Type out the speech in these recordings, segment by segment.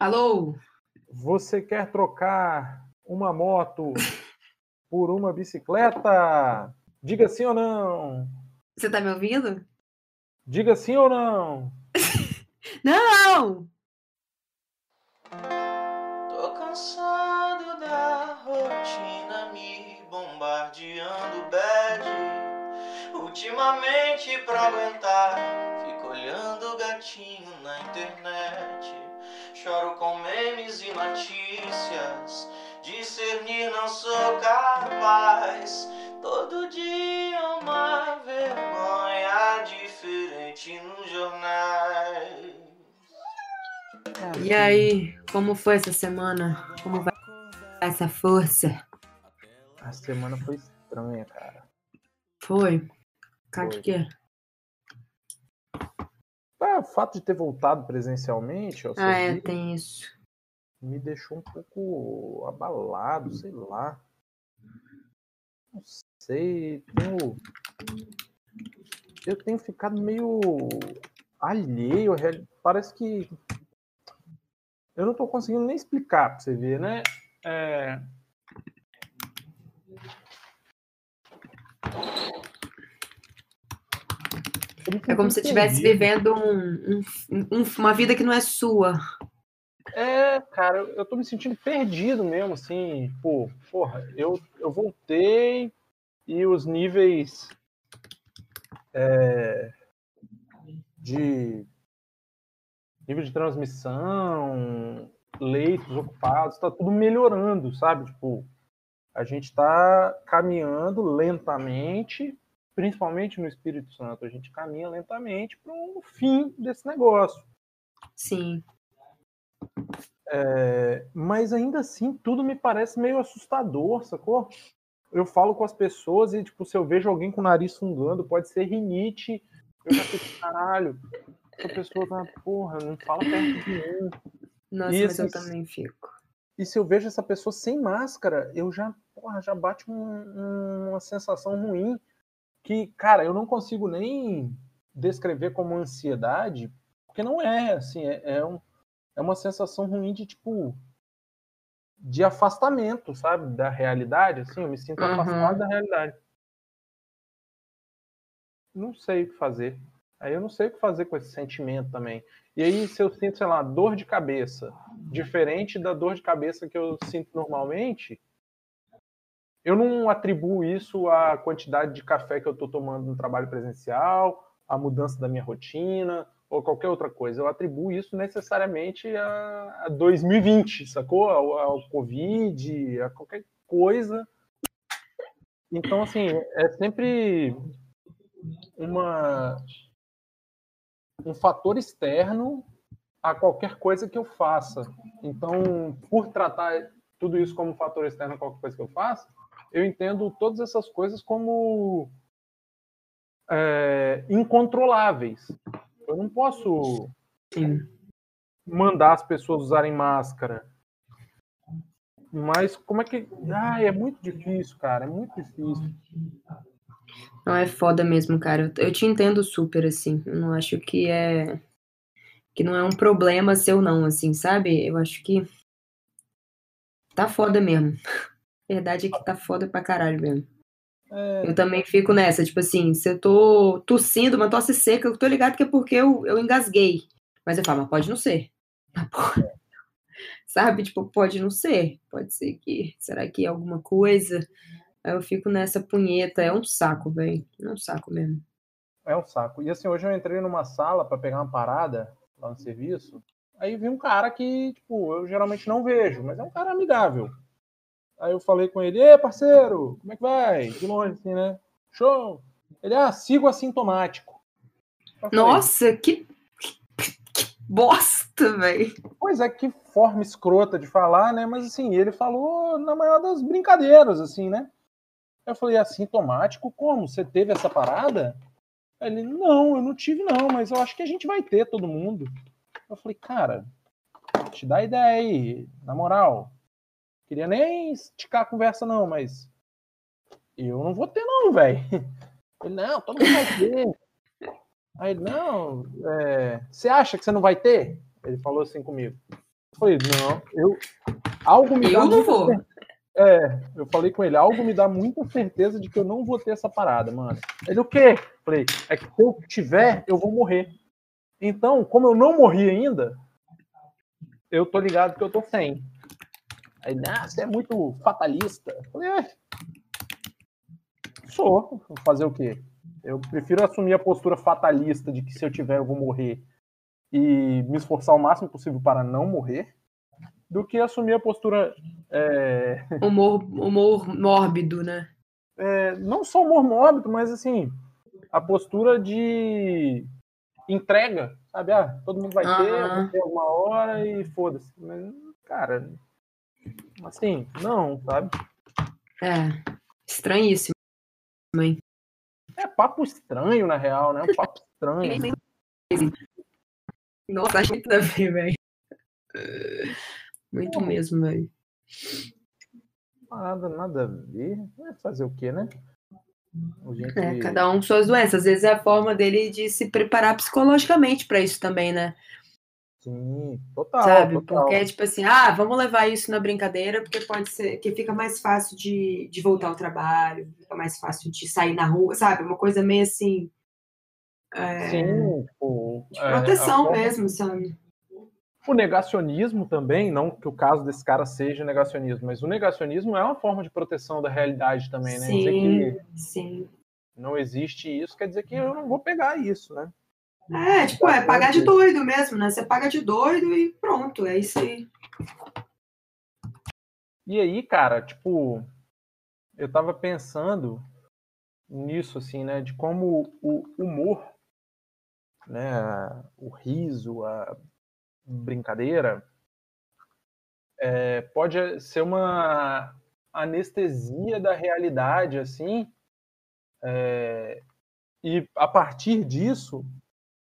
Alô? Você quer trocar uma moto por uma bicicleta? Diga sim ou não. Você tá me ouvindo? Diga sim ou não. não! Tô cansado da rotina me bombardeando bad. Ultimamente pra aguentar, fico olhando gatinho na internet. Choro com memes e notícias. Discernir não sou capaz. Todo dia uma vergonha diferente nos jornais. E aí, como foi essa semana? Como vai essa força? A semana foi estranha, cara. Foi? Cara, Foi. que é? Ah, o fato de ter voltado presencialmente ao Ah, é, tem isso. me deixou um pouco abalado, sei lá. Não sei, tenho... eu tenho ficado meio alheio, parece que eu não tô conseguindo nem explicar pra você ver, né? É... Eu me É como se estivesse vivendo um- um- um- uma vida que não é sua. É, cara, eu, eu tô me sentindo perdido mesmo, assim, pô, porra, eu, eu voltei e os níveis é, de nível de transmissão, leitos ocupados, tá tudo melhorando, sabe? Tipo, a gente tá caminhando lentamente, principalmente no Espírito Santo, a gente caminha lentamente para o fim desse negócio. Sim. É, mas ainda assim, tudo me parece meio assustador, sacou? Eu falo com as pessoas e, tipo, se eu vejo alguém com o nariz fungando, pode ser rinite. Eu já fico, caralho, essa pessoa tá, porra, não fala perto de mim. Nossa, E mas eu esses- também fico. E se eu vejo essa pessoa sem máscara, eu já, porra, já bate um- uma sensação ruim que, cara, eu não consigo nem descrever como ansiedade, porque não é, assim, é, é, um, é uma sensação ruim de, tipo, de afastamento, sabe, da realidade, assim, eu me sinto Uhum. afastado da realidade. Não sei o que fazer. Aí eu não sei o que fazer com esse sentimento também. E aí, se eu sinto, sei lá, dor de cabeça, diferente da dor de cabeça que eu sinto normalmente, eu não atribuo isso à quantidade de café que eu estou tomando no trabalho presencial, à mudança da minha rotina ou qualquer outra coisa. Eu atribuo isso necessariamente a, a 2020, sacou? Ao, ao Covid, a qualquer coisa. Então, assim, é sempre uma um fator externo a qualquer coisa que eu faça. Então, por tratar tudo isso como um fator externo a qualquer coisa que eu faça, eu entendo todas essas coisas como é, incontroláveis. Eu não posso Sim. mandar as pessoas usarem máscara. Mas como é que. Ah, é muito difícil, cara. É muito difícil. Não, é foda mesmo, cara. Eu, te entendo super, assim. Eu não acho que é. Que não é um problema seu, não, assim, sabe? Eu acho que. Tá foda mesmo. Verdade é que tá foda pra caralho mesmo. É, Eu também fico nessa, tipo assim, se eu tô tossindo, uma tosse seca, eu tô ligado que é porque eu, eu engasguei. Mas eu falo, mas pode não ser. Sabe? Tipo, pode não ser. Pode ser que. Será que é alguma coisa? Aí eu fico nessa punheta. É um saco, velho. É um saco mesmo. É um saco. E assim, hoje eu entrei numa sala para pegar uma parada lá no serviço. Aí vi um cara que, tipo, eu geralmente não vejo, mas é um cara amigável. Aí eu falei com ele, Ê, parceiro, como é que vai? De longe, assim, né? Show! Ele, ah, sigo assintomático. Falei, Nossa, que, que bosta, velho. Pois é, que forma escrota de falar, né? Mas assim, ele falou na maior das brincadeiras, assim, né? Eu falei, assintomático? Como? Você teve essa parada? Ele, não, eu não tive não, mas eu acho que a gente vai ter todo mundo. Eu falei, cara, te dá ideia aí, na moral. Queria nem esticar a conversa não, mas eu não vou ter não, velho. Ele, não, todo mundo vai ter. Aí ele, não, é, você acha que você não vai ter? Ele falou assim comigo. Falei, não, eu. Algo me Eu dá não vou. cer- É, eu falei com ele, algo me dá muita certeza de que eu não vou ter essa parada, mano. Ele, o quê? Falei, é que se eu tiver, eu vou morrer. Então, como eu não morri ainda, eu tô ligado que eu tô sem. Aí, nah, você é muito fatalista. Falei, é. Sou. Vou fazer o quê? Eu prefiro assumir a postura fatalista de que se eu tiver, eu vou morrer e me esforçar o máximo possível para não morrer, do que assumir a postura é, Humor, humor mórbido, né? é, não só humor mórbido, mas assim, a postura de entrega, sabe? Ah, todo mundo vai ter, vou ter alguma hora e foda-se. Mas, cara, assim, não, sabe? É. Estranhíssimo. Mãe. É papo estranho, na real, né? Um papo estranho. Nossa, acho muito a ver, velho. Muito mesmo, velho. Nada, nada a ver. Vai fazer o quê, né? Gente... É, cada um com suas doenças. Às vezes é a forma dele de se preparar psicologicamente pra isso também, né? Sim, total, Sabe? total. Porque é tipo assim, ah, vamos levar isso na brincadeira, porque pode ser que fica mais fácil de, de voltar ao trabalho, fica mais fácil de sair na rua, sabe? Uma coisa meio assim. É, Sim, tipo, de é, a proteção forma- mesmo, sabe? O negacionismo também, não que o caso desse cara seja negacionismo, mas o negacionismo é uma forma de proteção da realidade também, né? Dizer Sim, que sim. não existe isso quer dizer que eu não vou pegar isso, né? É, tipo, é pagar de doido mesmo, né? Você paga de doido e pronto, é isso aí. E aí, cara, tipo, eu tava pensando nisso, assim, né? De como o humor, né? O riso, a brincadeira, é, pode ser uma anestesia da realidade, assim, é, e a partir disso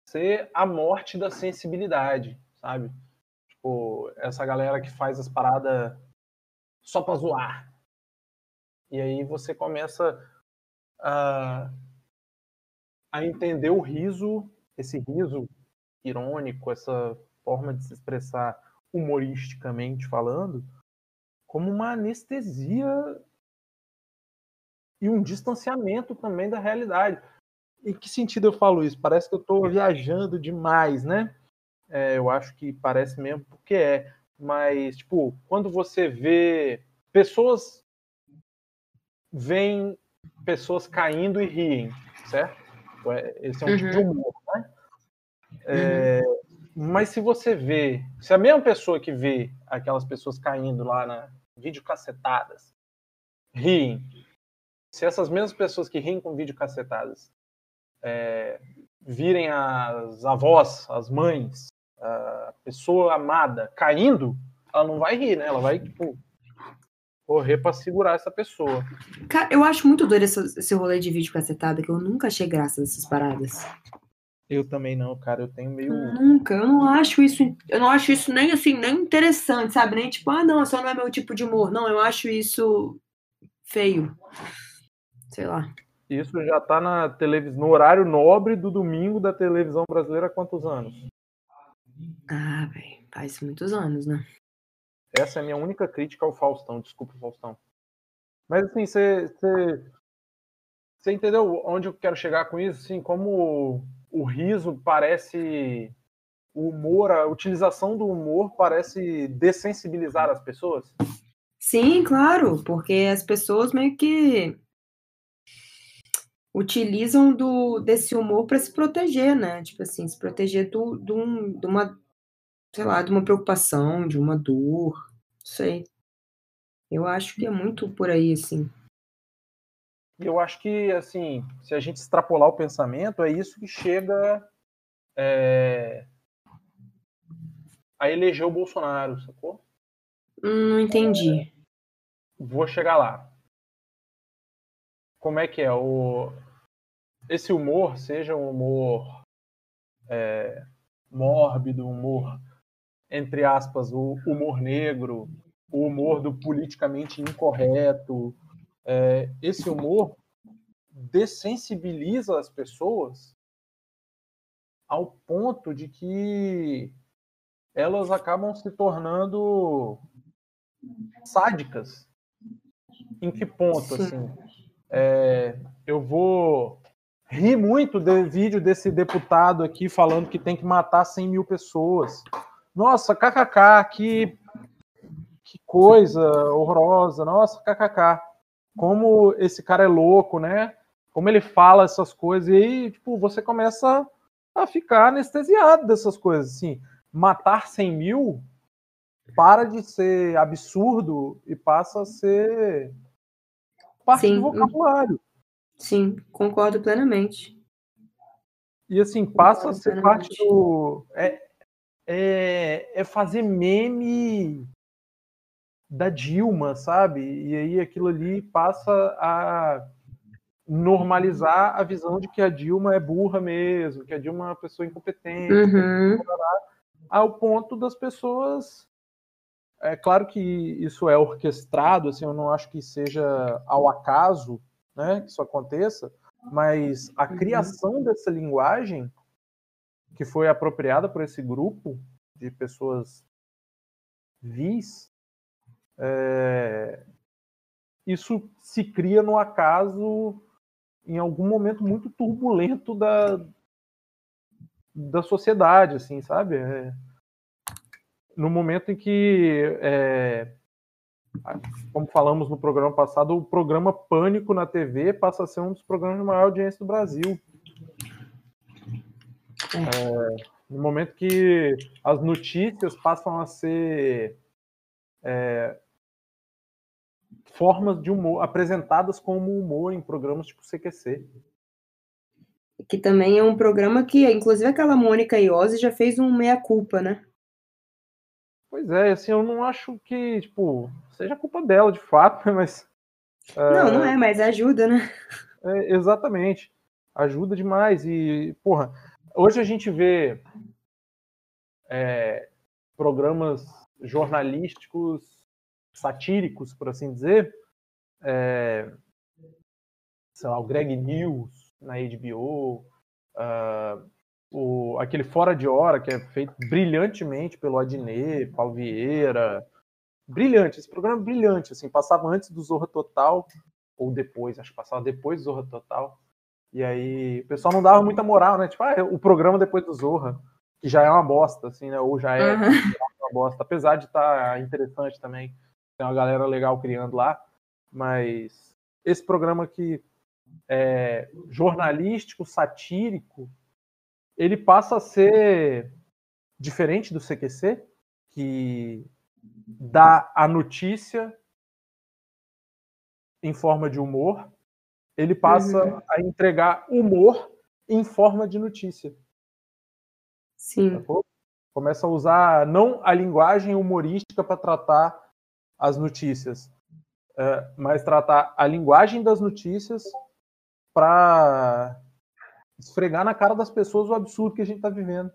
ser a morte da sensibilidade, sabe? Tipo, essa galera que faz as paradas só pra zoar. E aí você começa a, a entender o riso, esse riso irônico, essa forma de se expressar humoristicamente falando, como uma anestesia e um distanciamento também da realidade. Em que sentido eu falo isso? Parece que eu estou viajando demais, né? É, eu acho que parece mesmo porque é. Mas, tipo, quando você vê pessoas veem pessoas caindo e riem, certo? Esse é um Uhum. tipo de humor, né? É, Mas se você vê, se a mesma pessoa que vê aquelas pessoas caindo lá na videocassetadas riem, se essas mesmas pessoas que riem com videocassetadas é, virem as avós, as mães, a pessoa amada caindo, ela não vai rir, né? Ela vai, tipo, correr pra segurar essa pessoa. Cara, eu acho muito doido esse, esse rolê de vídeo cacetada, que eu nunca achei graça dessas paradas. Eu também não, cara. Eu tenho meio. Nunca, eu não acho isso, eu não acho isso nem assim, nem interessante, sabe? Nem tipo, ah, não, só não é meu tipo de humor. Não, eu acho isso feio. Sei lá. Isso já tá na televisão, no horário nobre do domingo da televisão brasileira há quantos anos? Ah, velho, faz muitos anos, né? Essa é a minha única crítica ao Faustão. Desculpa, Faustão. Mas assim, você. Você entendeu onde eu quero chegar com isso? Assim, como o riso parece. O humor, a utilização do humor parece dessensibilizar as pessoas? Sim, claro, porque as pessoas meio que utilizam do, desse humor para se proteger, né? Tipo assim, se proteger do, do, um- de uma, sei lá, de uma preocupação, de uma dor, não sei. Eu acho que é muito por aí, assim. Eu acho que, assim, se a gente extrapolar o pensamento, é isso que chega é, a eleger o Bolsonaro, sacou? Hum, Não entendi. Vou chegar lá. Como é que é? O... Esse humor, seja um humor é, mórbido, humor, entre aspas, o humor negro, o humor do politicamente incorreto, é, esse humor dessensibiliza as pessoas ao ponto de que elas acabam se tornando sádicas. Em que ponto, Sim. assim? É, eu vou rir muito do vídeo desse deputado aqui falando que tem que matar 100 mil pessoas. Nossa, kkk, que, que coisa horrorosa. Nossa, kkk. Como esse cara é louco, né? Como ele fala essas coisas. E aí, tipo, você começa a ficar anestesiado dessas coisas. Assim, matar 100 mil para de ser absurdo e passa a ser parte Sim. do vocabulário. Sim, concordo plenamente. E assim, passa a ser parte do. É, é, é fazer meme da Dilma, sabe? E aí aquilo ali passa a normalizar a visão de que a Dilma é burra mesmo, que a Dilma é uma pessoa incompetente, uhum. ao ponto das pessoas é claro que isso é orquestrado, assim, eu não acho que seja ao acaso né, que isso aconteça, mas a uhum. criação dessa linguagem que foi apropriada por esse grupo de pessoas vis, é, isso se cria no acaso em algum momento muito turbulento da, da sociedade, assim, sabe? É, no momento em que, é, como falamos no programa passado, o programa Pânico na TV passa a ser um dos programas de maior audiência do Brasil. É, no momento que as notícias passam a ser é, formas de humor apresentadas como humor em programas tipo CQC. Que também é um programa que, inclusive, aquela Mônica Iose já fez um meia-culpa, né? Pois é, assim, eu não acho que, tipo, seja culpa dela, de fato, mas. Não, é... não é, mas ajuda, né? É, exatamente. Ajuda demais. E, porra, hoje a gente vê é, programas jornalísticos satíricos, por assim dizer. É, sei lá, o Greg News na HBO. Uh, ah, o, aquele Fora de Hora, que é feito brilhantemente pelo Adnet, Paulo Vieira. Brilhante, esse programa é brilhante, assim, passava antes do Zorra Total, ou depois, acho que passava depois do Zorra Total. E aí o pessoal não dava muita moral, né? Tipo, ah, o programa depois do Zorra, que já é uma bosta, assim, né? Ou já é uhum. uma bosta, apesar de estar tá interessante também. Tem uma galera legal criando lá, mas esse programa que é jornalístico, satírico, ele passa a ser diferente do CQC, que dá a notícia em forma de humor, ele passa uhum. a entregar humor em forma de notícia. Sim. Tá Começa a usar não a linguagem humorística para tratar as notícias, é, mas tratar a linguagem das notícias para esfregar na cara das pessoas o absurdo que a gente está vivendo.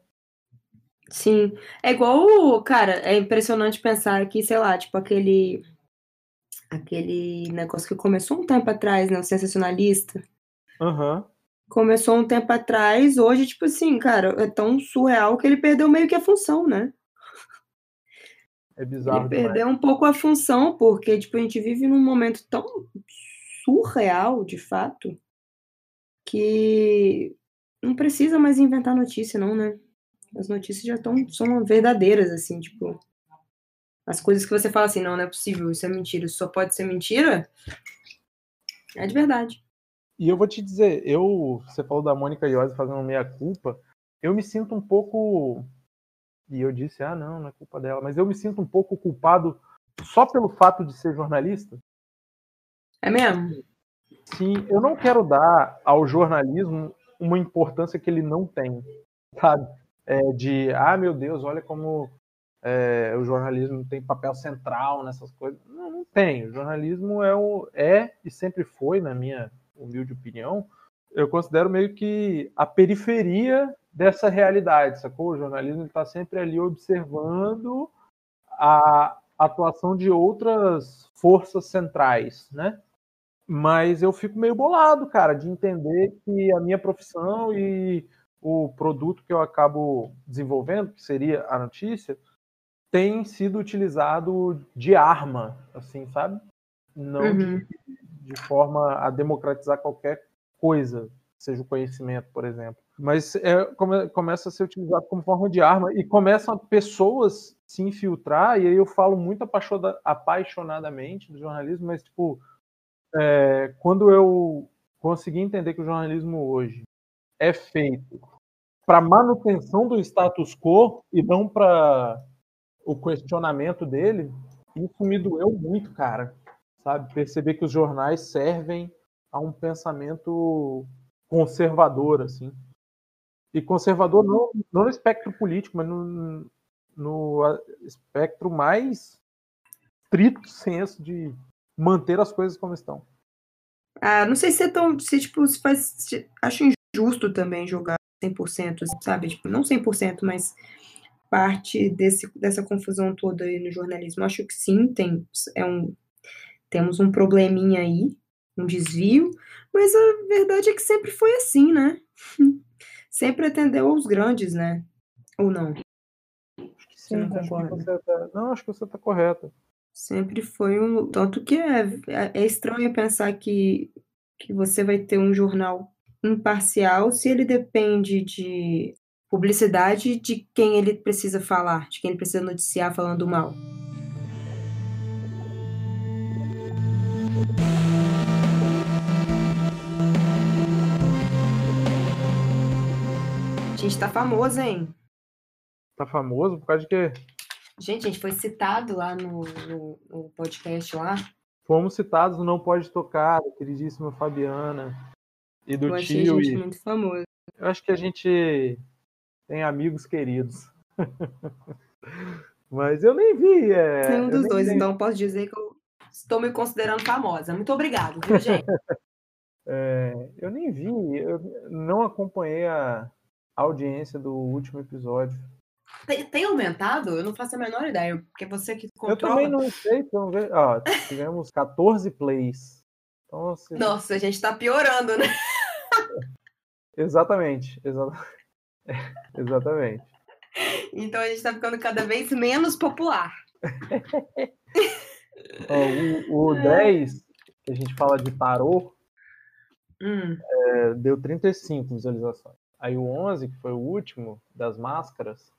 Sim. É igual, cara, é impressionante pensar que, sei lá, tipo aquele aquele negócio que começou um tempo atrás, né, o sensacionalista. Uhum. Começou um tempo atrás, hoje, tipo assim, cara, é tão surreal que ele perdeu meio que a função, né? É bizarro. Ele perdeu um pouco a função, porque, tipo, a gente vive num momento tão surreal, de fato, que não precisa mais inventar notícia, não, né? As notícias já estão são verdadeiras, assim, tipo. As coisas que você fala assim, não, não é possível, isso é mentira, isso só pode ser mentira, é de verdade. E eu vou te dizer, eu, você falou da Mônica Iose fazendo meia culpa, eu me sinto um pouco, e eu disse, ah, não, não é culpa dela, mas eu me sinto um pouco culpado só pelo fato de ser jornalista. É mesmo? Sim, eu não quero dar ao jornalismo uma importância que ele não tem, sabe? É de, ah, meu Deus, olha como é, o jornalismo tem papel central nessas coisas. Não, não tem. O jornalismo é, o, é e sempre foi, na minha humilde opinião, eu considero meio que a periferia dessa realidade, sacou? O jornalismo está sempre ali observando a atuação de outras forças centrais, né? Mas eu fico meio bolado, cara, de entender que a minha profissão e o produto que eu acabo desenvolvendo, que seria a notícia, tem sido utilizado de arma, assim, sabe? Não uhum. de, de forma a democratizar qualquer coisa, seja o conhecimento, por exemplo. Mas é, come, começa a ser utilizado como forma de arma e começam pessoas se infiltrar, e aí eu falo muito apaixonadamente do jornalismo, mas, tipo, é, quando eu consegui entender que o jornalismo hoje é feito para manutenção do status quo e não para o questionamento dele, isso me doeu muito, cara. Sabe? Perceber que os jornais servem a um pensamento conservador, assim. E conservador não, não no espectro político, mas no, no espectro mais estrito senso de manter as coisas como estão. Ah, não sei se é tão. Se, tipo, se faz. Se, acho injusto também jogar 100%, sabe? Tipo, não 100%, mas parte desse, dessa confusão toda aí no jornalismo. Acho que sim, tem, é um, temos um probleminha aí, um desvio, mas a verdade é que sempre foi assim, né? sempre atendeu aos grandes, né? Ou não? Acho que sim, não, acho que você tá, não, acho que você está correta. Sempre foi um. Tanto que é, é, é estranho pensar que, que você vai ter um jornal imparcial se ele depende de publicidade de quem ele precisa falar, de quem ele precisa noticiar falando mal. A gente tá famoso, hein? Tá famoso por causa de quê? Gente, a gente foi citado lá no, no, no podcast lá. Fomos citados no Não Pode Tocar, queridíssima Fabiana. E do Eu tio. Gente e... muito famoso. Eu acho que a gente tem amigos queridos. Mas eu nem vi. É... Nenhum dos dois, então posso dizer que eu estou me considerando famosa. Muito obrigado, viu, gente? é, eu nem vi, eu não acompanhei a audiência do último episódio. Tem, tem, aumentado? Eu não faço a menor ideia, porque você que controla... Eu também não sei, então, ó, tivemos 14 plays. Então. Nossa, a gente tá piorando, né? exatamente, exatamente. exatamente. Então a gente tá ficando cada vez menos popular. o, o 10, que a gente fala de tarô, hum. é, deu 35 visualizações. Aí o 11, que foi o último das máscaras,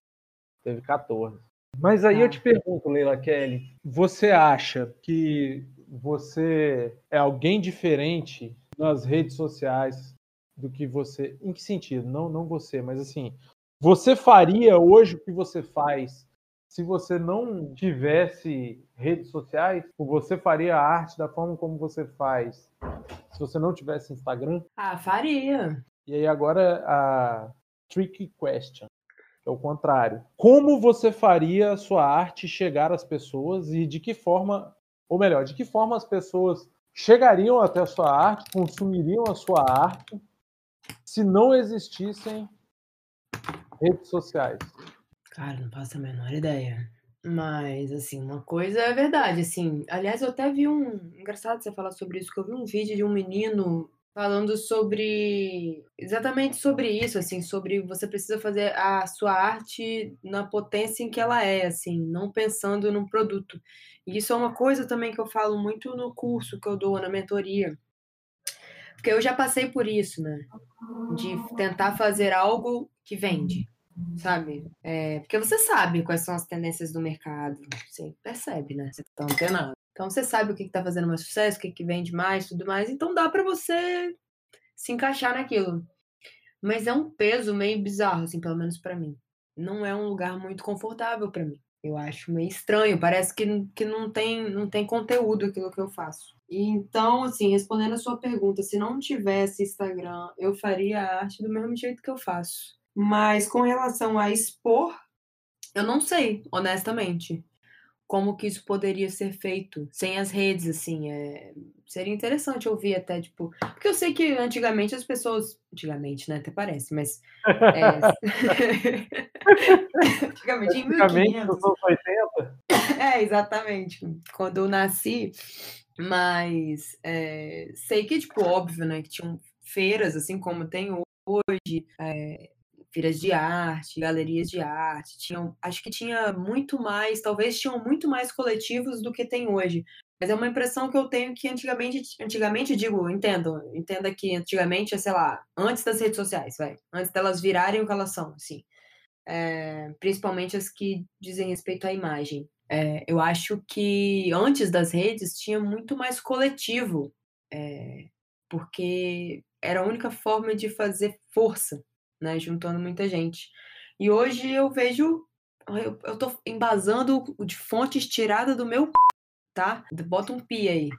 teve 14. Mas aí ah. eu te pergunto, Leila Kelly, você acha que você é alguém diferente nas redes sociais do que você. Em que sentido? Não, não você, mas assim, você faria hoje o que você faz se você não tivesse redes sociais? Ou você faria a arte da forma como você faz se você não tivesse Instagram? Ah, faria. E aí agora a tricky question é o contrário. Como você faria a sua arte chegar às pessoas e de que forma, ou melhor, de que forma as pessoas chegariam até a sua arte, consumiriam a sua arte, se não existissem redes sociais? Cara, não faço a menor ideia. Mas, assim, uma coisa é verdade, assim. Aliás, eu até vi um. Engraçado você falar sobre isso, que eu vi um vídeo de um menino falando sobre exatamente sobre isso, assim, sobre você precisa fazer a sua arte na potência em que ela é, assim, não pensando no produto. E isso é uma coisa também que eu falo muito no curso que eu dou na mentoria. Porque eu já passei por isso, né? De tentar fazer algo que vende, sabe? É, porque você sabe quais são as tendências do mercado, você percebe, né? Você tá antenado. Então você sabe o que está fazendo mais sucesso, o que, que vende mais, tudo mais. Então dá para você se encaixar naquilo. Mas é um peso meio bizarro, assim, pelo menos para mim. Não é um lugar muito confortável para mim. Eu acho meio estranho, parece que, que não, tem, não tem conteúdo aquilo que eu faço. Então, assim, respondendo a sua pergunta, se não tivesse Instagram, eu faria a arte do mesmo jeito que eu faço. Mas com relação a expor, eu não sei, honestamente como que isso poderia ser feito sem as redes, assim, é... seria interessante ouvir até, tipo, porque eu sei que antigamente as pessoas, antigamente, né, até parece, mas é... antigamente, em 1500, 80? É, exatamente, quando eu nasci, mas é... sei que, tipo, óbvio, né, que tinham feiras, assim como tem hoje, é feiras de arte, galerias de arte, tinham, acho que tinha muito mais, talvez tinham muito mais coletivos do que tem hoje. Mas é uma impressão que eu tenho que antigamente, antigamente digo, entendo, entenda que antigamente, sei lá, antes das redes sociais, vai, antes delas virarem o que elas são, assim, é, principalmente as que dizem respeito à imagem. É, eu acho que antes das redes tinha muito mais coletivo, é, porque era a única forma de fazer força, né, juntando muita gente. E hoje eu vejo, eu, eu tô embasando de fontes tiradas do meu tá? Bota um pi aí.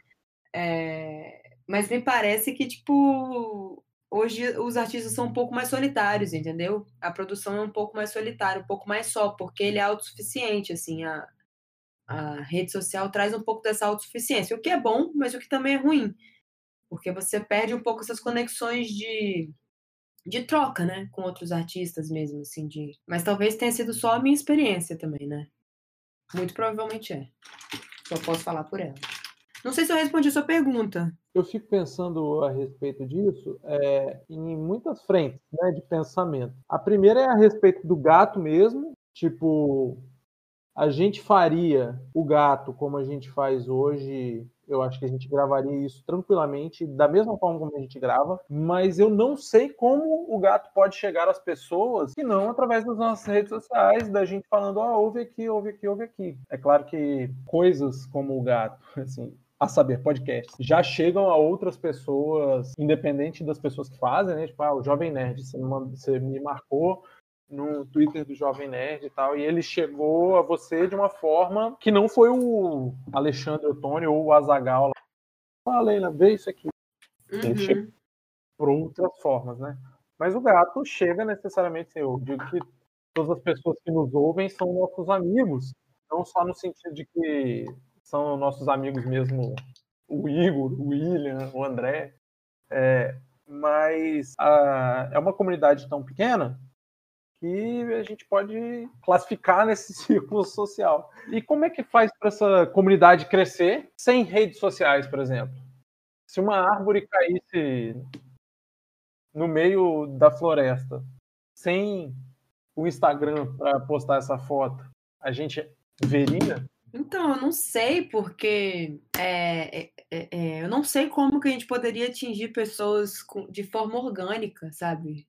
É, mas me parece que, tipo, hoje os artistas são um pouco mais solitários, entendeu? A produção é um pouco mais solitária, um pouco mais só, porque ele é autossuficiente, assim, a, a rede social traz um pouco dessa autossuficiência, o que é bom, mas o que também é ruim, porque você perde um pouco essas conexões de, de troca, né, com outros artistas mesmo, assim, de... Mas talvez tenha sido só a minha experiência também, né? Muito provavelmente é. Só posso falar por ela. Não sei se eu respondi a sua pergunta. Eu fico pensando a respeito disso é, em muitas frentes né, de pensamento. A primeira é a respeito do gato mesmo. Tipo, a gente faria o gato como a gente faz hoje. Eu acho que a gente gravaria isso tranquilamente, da mesma forma como a gente grava, mas eu não sei como o gato pode chegar às pessoas que não através das nossas redes sociais, da gente falando, ó, oh, ouve aqui, ouve aqui, ouve aqui. É claro que coisas como o gato, assim, a saber, podcast, já chegam a outras pessoas, independente das pessoas que fazem, né? Tipo, ah, o Jovem Nerd, você me, você me marcou no Twitter do Jovem Nerd e tal, e ele chegou a você de uma forma que não foi o Alexandre Ottoni ou o Azagal. Ah, Leila, vê isso aqui. Uhum. Ele chegou por outras formas, né? Mas o gato chega necessariamente, eu digo que todas as pessoas que nos ouvem são nossos amigos, não só no sentido de que são nossos amigos mesmo, o Igor, o William, o André, é, mas a, é uma comunidade tão pequena que a gente pode classificar nesse círculo social. E como é que faz para essa comunidade crescer sem redes sociais, por exemplo? Se uma árvore caísse no meio da floresta, sem o Instagram para postar essa foto, a gente veria? Então, eu não sei, porque é, é, é, é eu não sei como que a gente poderia atingir pessoas de forma orgânica, sabe?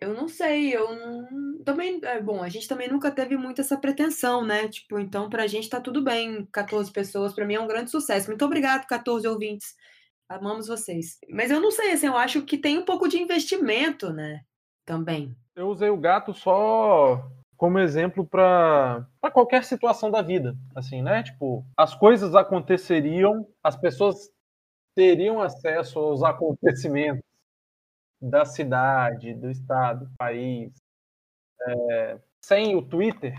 Eu não sei, eu não... também, é bom, a gente também nunca teve muito essa pretensão, né? Tipo, então pra gente tá tudo bem, 14 pessoas, pra mim é um grande sucesso. Muito obrigado, 14 ouvintes. Amamos vocês. Mas eu não sei, assim, eu acho que tem um pouco de investimento, né? Também. Eu usei o gato só como exemplo para qualquer situação da vida, assim, né? Tipo, as coisas aconteceriam, as pessoas teriam acesso aos acontecimentos da cidade, do estado, do país, é, sem o Twitter,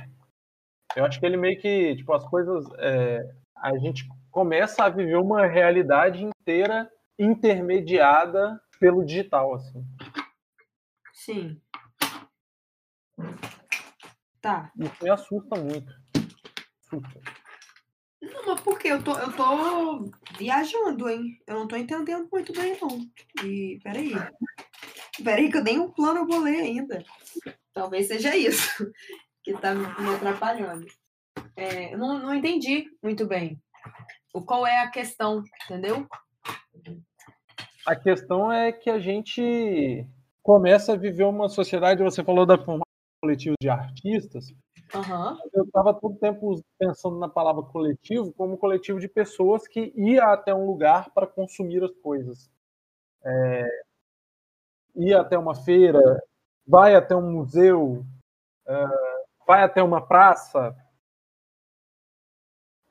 eu acho que ele meio que, tipo, as coisas, é, a gente começa a viver uma realidade inteira intermediada pelo digital, assim. Sim. Tá. Isso me assusta muito. Assusta. Mas por? Eu tô, eu tô viajando, hein? Eu não tô entendendo muito bem, não. E, peraí. Peraí, que eu nem um plano eu vou ler ainda. Talvez seja isso que tá me atrapalhando. É, eu não, não entendi muito bem o qual é a questão, entendeu? A questão é que a gente começa a viver uma sociedade, você falou da coletivo de artistas, uhum. eu estava todo tempo pensando na palavra coletivo como coletivo de pessoas que ia até um lugar para consumir as coisas. É, ia até uma feira, vai até um museu, uh, vai até uma praça,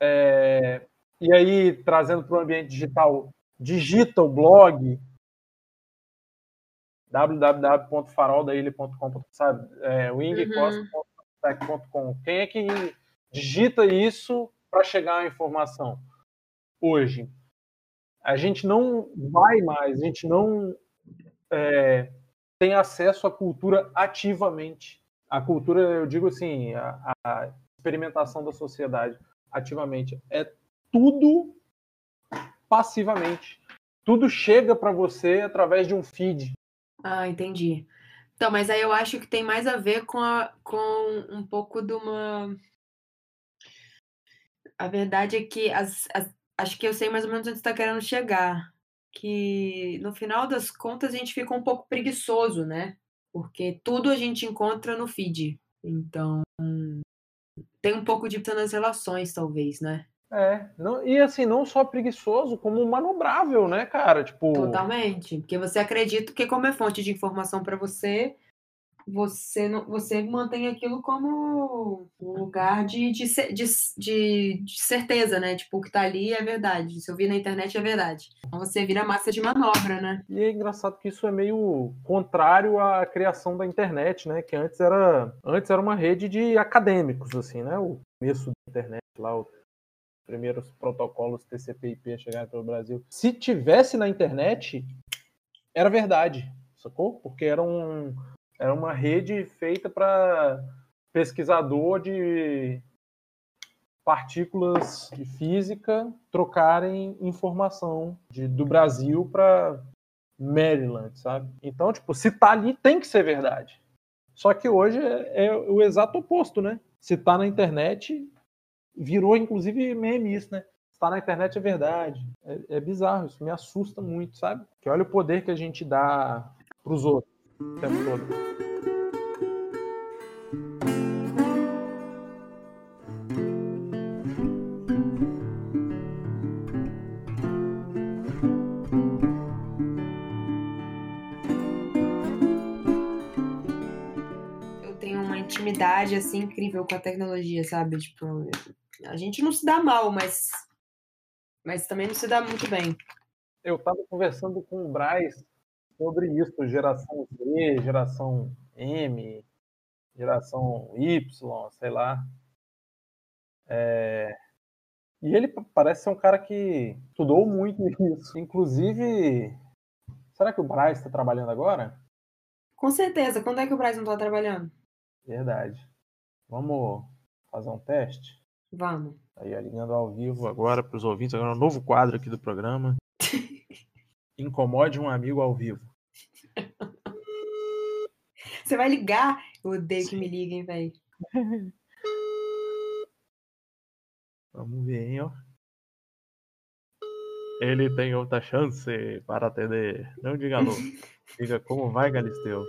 é, e aí trazendo para o ambiente digital, digita o blog www.faroldailha.com, sabe? É. Uhum. Quem é que digita isso para chegar à informação? Hoje, a gente não vai mais, a gente não é, tem acesso à cultura ativamente. A cultura, eu digo assim, a, a experimentação da sociedade ativamente é tudo passivamente. Tudo chega para você através de um feed. Ah, entendi. Então, mas aí eu acho que tem mais a ver com, a, com um pouco de uma. A verdade é que as, as- acho que eu sei mais ou menos onde está querendo chegar. Que no final das contas a gente fica um pouco preguiçoso, né? Porque tudo a gente encontra no feed. Então, tem um pouco de nas relações, talvez, né? É, não, e assim, não só preguiçoso, como manobrável, né, cara? Tipo, Totalmente. Porque você acredita que, como é fonte de informação para você, você, não, você mantém aquilo como um lugar de, de, de, de, de certeza, né? Tipo, o que tá ali é verdade. Se eu vi na internet é verdade. Então você vira massa de manobra, né? E é engraçado que isso é meio contrário à criação da internet, né? Que antes era, antes era uma rede de acadêmicos, assim, né? O começo da internet lá, os primeiros protocolos TCP/IP chegaram pelo Brasil. Se tivesse na internet, era verdade, sacou? Porque era, um, era uma rede feita para pesquisador de partículas de física trocarem informação de, do Brasil para Maryland, sabe? Então, tipo, se tá ali, tem que ser verdade. Só que hoje é, é o exato oposto, né? Se tá na internet, virou inclusive meme isso, né? Se tá na internet é verdade. É, é bizarro, isso me assusta muito, sabe? Que olha o poder que a gente dá pros outros o tempo todo. Eu tenho uma intimidade, assim, incrível com a tecnologia, sabe? Tipo, a gente não se dá mal, mas, mas também não se dá muito bem. Eu tava conversando com o Braz sobre isso, geração Z, geração M, geração Y, sei lá. É, E ele pa- parece ser um cara que estudou muito isso. Inclusive, será que o Braz está trabalhando agora? Com certeza. Quando é que o Brasil não tá trabalhando? Verdade. Vamos fazer um teste? Vamos. Aí, ó, ligando ao vivo agora para os ouvintes, agora um novo quadro aqui do programa. Incomode um amigo ao vivo. Você vai ligar? Eu odeio que me liguem, velho. Vamos ver, hein, ó. Ele tem outra chance para atender. Não diga alô. Diga como vai, Galisteu.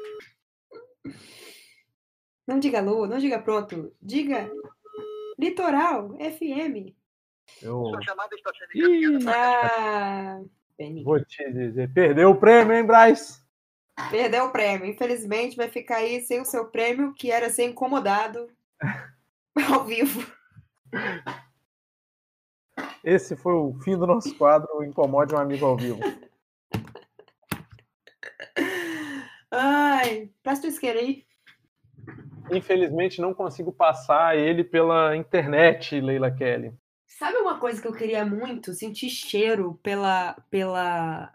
Não diga alô, não diga pronto. Diga Litoral FM. Eu chamada está sendo Ih, Ah, vou te dizer. Perdeu o prêmio, hein, Braz? Perdeu o prêmio. Infelizmente, vai ficar aí sem o seu prêmio, que era ser incomodado ao vivo. Esse foi o fim do nosso quadro o Incomode um amigo ao vivo. Ai, presta tua isqueira aí. Infelizmente não consigo passar ele pela internet, Leila Kelly. Sabe uma coisa que eu queria muito? Sentir cheiro pela, pela,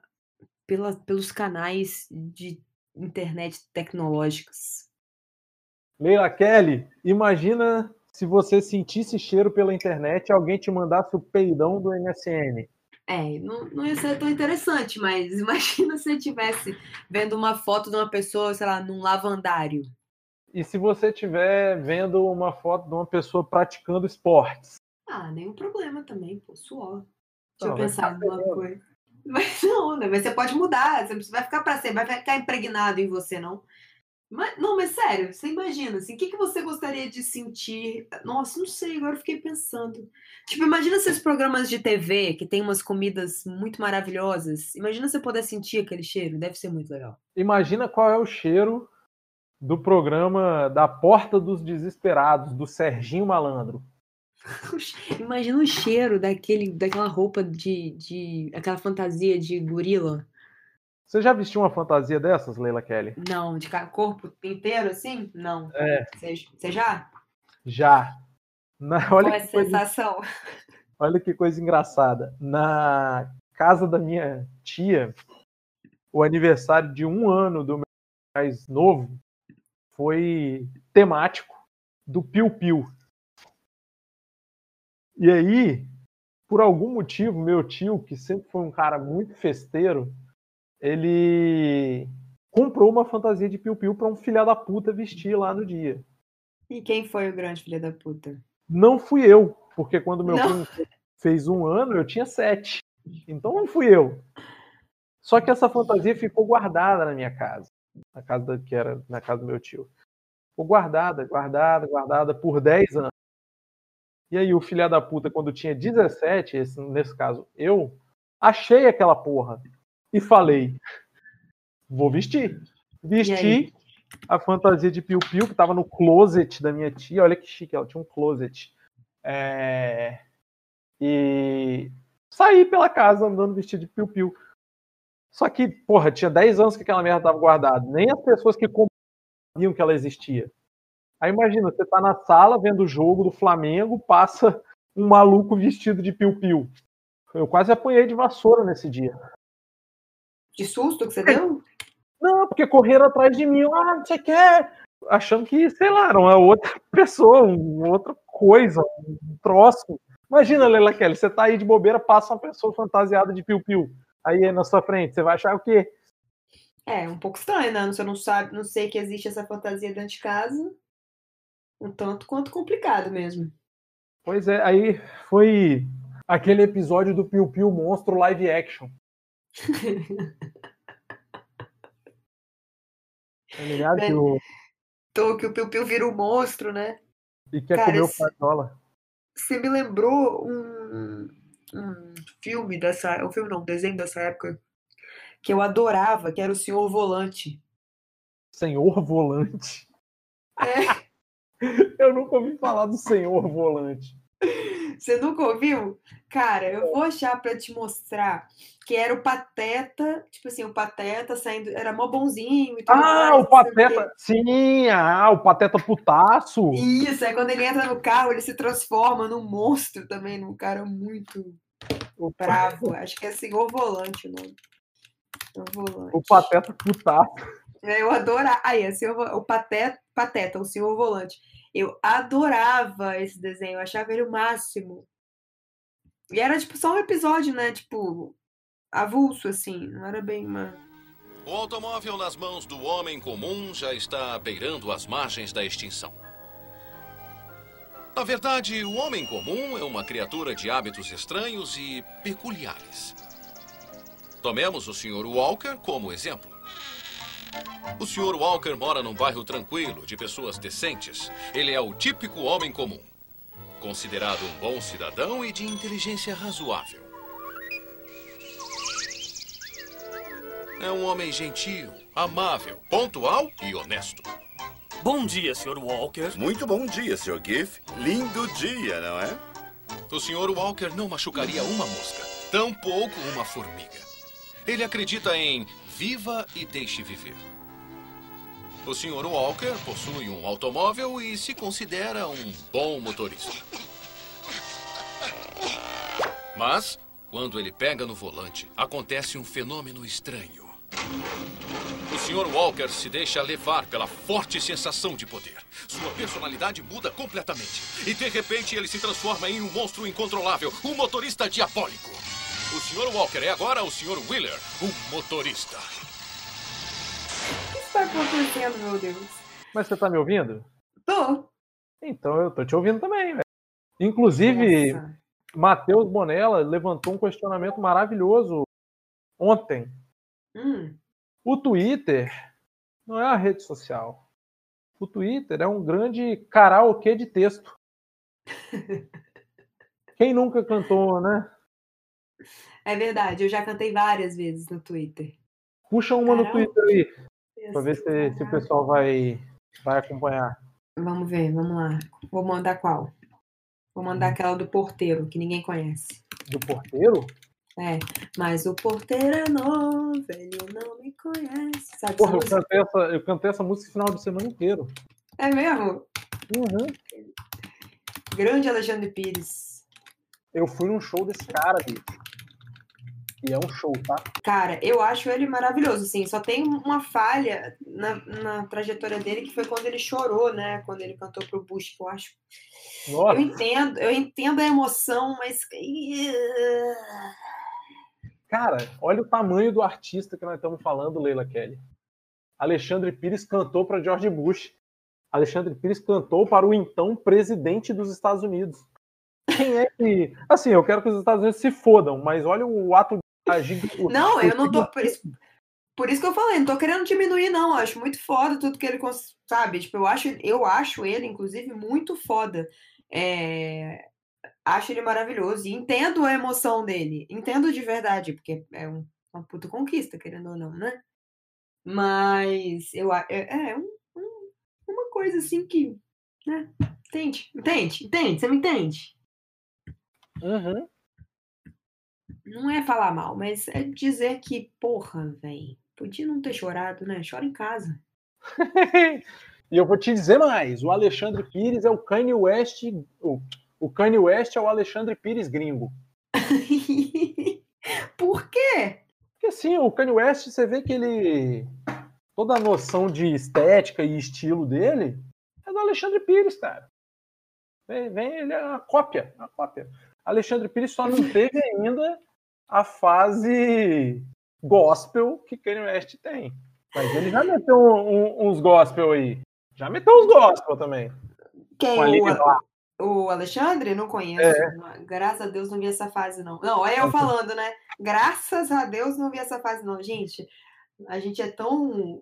pela, pelos canais de internet tecnológicos. Leila Kelly, imagina se você sentisse cheiro pela internet e alguém te mandasse o peidão do MSN. É, não, não ia ser tão interessante, mas imagina se eu estivesse vendo uma foto de uma pessoa, sei lá, num lavandário. E se você estiver vendo uma foto de uma pessoa praticando esportes? Ah, nenhum problema também, pô, suor. Deixa Não, eu pensar numa fedendo. coisa. Mas não, né? Mas você pode mudar, você vai ficar pra sempre, vai ficar impregnado em você, não? Mas, não, mas sério, você imagina, assim, o que, que você gostaria de sentir? Nossa, não sei, agora eu fiquei pensando. Tipo, imagina esses programas de TV que tem umas comidas muito maravilhosas. Imagina você poder sentir aquele cheiro, deve ser muito legal. Imagina qual é o cheiro do programa da Porta dos Desesperados, do Serginho Malandro. Imagina o cheiro daquele, daquela roupa de, de. aquela fantasia de gorila. Você já vestiu uma fantasia dessas, Leila Kelly? Não, de corpo inteiro assim? Não. É. Você já? Já. Na- Qual olha, é a coisa, sensação? olha que coisa engraçada. Na casa da minha tia, o aniversário de um ano do meu mais novo foi temático do Piu Piu. E aí, por algum motivo, meu tio, que sempre foi um cara muito festeiro, ele comprou uma fantasia de piu-piu pra um filha da puta vestir lá no dia. E quem foi o grande filho da puta? Não fui eu, porque quando meu Não. filho fez um ano, eu tinha sete. Então não fui eu. Só que essa fantasia ficou guardada na minha casa. Na casa que era na casa do meu tio. Ficou guardada, guardada, guardada por 10 anos. E aí o filho da puta, quando tinha 17, esse- nesse caso eu, achei aquela porra e falei: vou vestir. Vesti a fantasia de piu-piu que tava no closet da minha tia. Olha que chique, ela tinha um closet. É, E saí pela casa andando vestido de piu-piu. Só que, porra, tinha 10 anos que aquela merda tava guardada. Nem as pessoas que sabiam que ela existia. Aí imagina, você tá na sala vendo o jogo do Flamengo, passa um maluco vestido de piu-piu. Eu quase apanhei de vassoura nesse dia. De susto que você deu? Não, porque correram atrás de mim. Ah, não sei o que. Achando que, sei lá, era uma outra pessoa, uma outra coisa, um troço. Imagina, Leila Kelly, você tá aí de bobeira, passa uma pessoa fantasiada de piu-piu. Aí na sua frente, você vai achar o quê? É, um pouco estranho, né? Você não sabe, não sei que existe essa fantasia dentro de casa. Um tanto quanto complicado mesmo. Pois é, aí foi aquele episódio do Piu Piu Monstro live action. Tá ligado? Que o... Então que o Piu Piu vira um monstro, né? E quer Cara, comer o Padola. Você me lembrou um, um filme dessa. Um filme não, um desenho dessa época que eu adorava, que era o Senhor Volante. Senhor Volante. É, Eu nunca ouvi falar do Senhor Volante. você nunca ouviu? Cara, eu vou achar pra te mostrar que era o Pateta, tipo assim, o Pateta saindo, era mó bonzinho e tudo Ah, mais, o o. Pateta. Sim, ah, o Pateta putaço. Isso, aí quando ele entra no carro, ele se transforma num monstro também, num cara muito O, bravo. Acho que é Senhor Volante o nome. Senhor Volante. o Pateta putaço. É, Eu adorava. Aí, é senhor, Vo- o Pateta, Pateta, o Senhor Volante. Eu adorava esse desenho, eu achava ele o máximo. E era tipo só um episódio, né? Tipo, avulso, assim. Não era bem uma. O automóvel nas mãos do homem comum já está beirando as margens da extinção. Na verdade, o homem comum é uma criatura de hábitos estranhos e peculiares. Tomemos o Sr. Walker como exemplo. O Sr. Walker mora num bairro tranquilo, de pessoas decentes. Ele é o típico homem comum. Considerado um bom cidadão e de inteligência razoável. É um homem gentil, amável, pontual e honesto. Bom dia, Sr. Walker. Muito bom dia, Sr. Giff. Lindo dia, não é? O Sr. Walker não machucaria uma mosca, tampouco uma formiga. Ele acredita em viva e deixe viver. O Sr. Walker possui um automóvel e se considera um bom motorista. Mas, quando ele pega no volante, acontece um fenômeno estranho. O Sr. Walker se deixa levar pela forte sensação de poder. Sua personalidade muda completamente. E de repente ele se transforma em um monstro incontrolável, um motorista diabólico. O Sr. Walker é agora o Sr. Wheeler, um motorista. O que está acontecendo, meu Deus? Mas você tá me ouvindo? Tô. Então eu tô te ouvindo também, velho. Inclusive. Matheus Bonella levantou um questionamento maravilhoso ontem. Hum, O Twitter não é uma rede social. O Twitter é um grande karaokê de texto. Quem nunca cantou, né? é verdade, eu já cantei várias vezes no Twitter. Puxa uma no. Twitter aí, pra ver se, se o pessoal vai, vai acompanhar. Vamos ver, vamos lá. Vou mandar qual? Vou mandar aquela do porteiro, que ninguém conhece. Do porteiro? É, mas o porteiro é novo, ele não me conhece. Sabe Porra, eu música? cantei, essa, eu cantei essa música esse final de semana inteiro. É mesmo? Uhum. Grande Alexandre Pires. Eu fui num show desse cara, bicho. E é um show, tá? Cara, eu acho ele maravilhoso, assim. Só tem uma falha na, na trajetória dele, que foi quando ele chorou, né? Quando ele cantou pro Bush, que eu acho. Nossa, Eu entendo, eu entendo a emoção, mas. Cara, olha o tamanho do artista que nós estamos falando, Leila Kelly. Alexandre Pires cantou para George Bush. Alexandre Pires cantou para o então presidente dos Estados Unidos. Quem é que. Assim, eu quero que os Estados Unidos se fodam, mas olha o ato de agir. Não, eu não tô. Por isso, por isso que eu falei, não tô querendo diminuir, não. Eu acho muito foda tudo que ele sabe. Tipo, eu acho, eu acho ele, inclusive, muito foda. É, Acho ele maravilhoso e entendo a emoção dele. Entendo de verdade, porque é um- uma puta conquista, querendo ou não, né? Mas eu é, é um- um- uma coisa assim que. Né? Entende? Entende? Entende? Você me entende? Uhum. Não é falar mal, mas é dizer que, porra, velho, podia não ter chorado, né? Chora em casa. e eu vou te dizer mais: o Alexandre Pires é o Kanye West. O, o Kanye West é o Alexandre Pires gringo. Por quê? Porque assim, o Kanye West, você vê que ele. Toda a noção de estética e estilo dele é do Alexandre Pires, cara. Vem, vem ele é uma cópia, uma cópia. Alexandre Pires só não teve ainda a fase gospel que Kanye West tem. Mas ele já meteu um- um- uns gospel aí. Já meteu uns gospel também. Quem? Com a Lili O, o Alexandre? Não conheço. Graças a Deus não vi essa fase, não. Não, olha eu falando, né? Graças a Deus não vi essa fase, não. Gente, a gente é tão.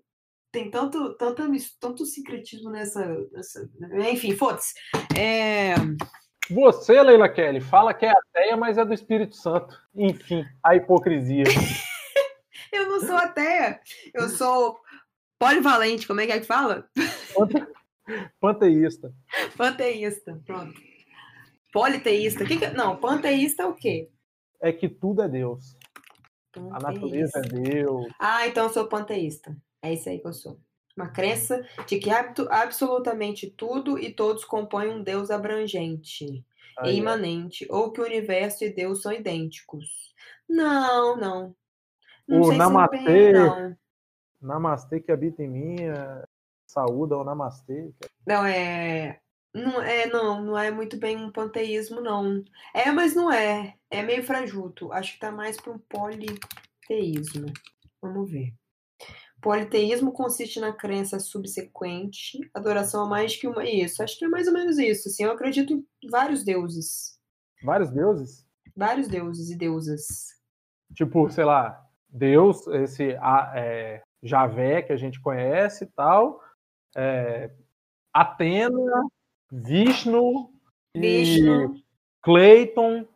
Tem tanto, tanto, tanto secretismo nessa. nessa- Enfim, foda-se. É. Você, Leila Kelly, fala que é ateia, mas é do Espírito Santo. Enfim, a hipocrisia. Eu não sou ateia, eu sou polivalente, como é que é que fala? Panteísta. Panteísta, pronto. Politeísta. Que que... Não, panteísta é o quê? É que tudo é Deus. A natureza é Deus. Ah, então eu sou panteísta. É isso aí que eu sou. Uma crença de que absolutamente tudo e todos compõem um Deus abrangente e imanente, ou que o universo e Deus são idênticos. Não, não. Não O sei se namastê. bem, não. Namastê que habita em mim, é... saúda o namastê. Não, é. Não é, não, não é muito bem um panteísmo, não. É, mas não é. É meio frajuto. Acho que tá mais para um politeísmo. Vamos ver. Politeísmo consiste na crença subsequente, adoração a mais que uma. Isso, acho que é mais ou menos isso. Assim, eu acredito em vários deuses. Vários deuses. Vários deuses e deusas. Tipo, sei lá, Deus, esse a- é, Javé que a gente conhece e tal. É, Atena, Vishnu, e Vishnu. Clayton.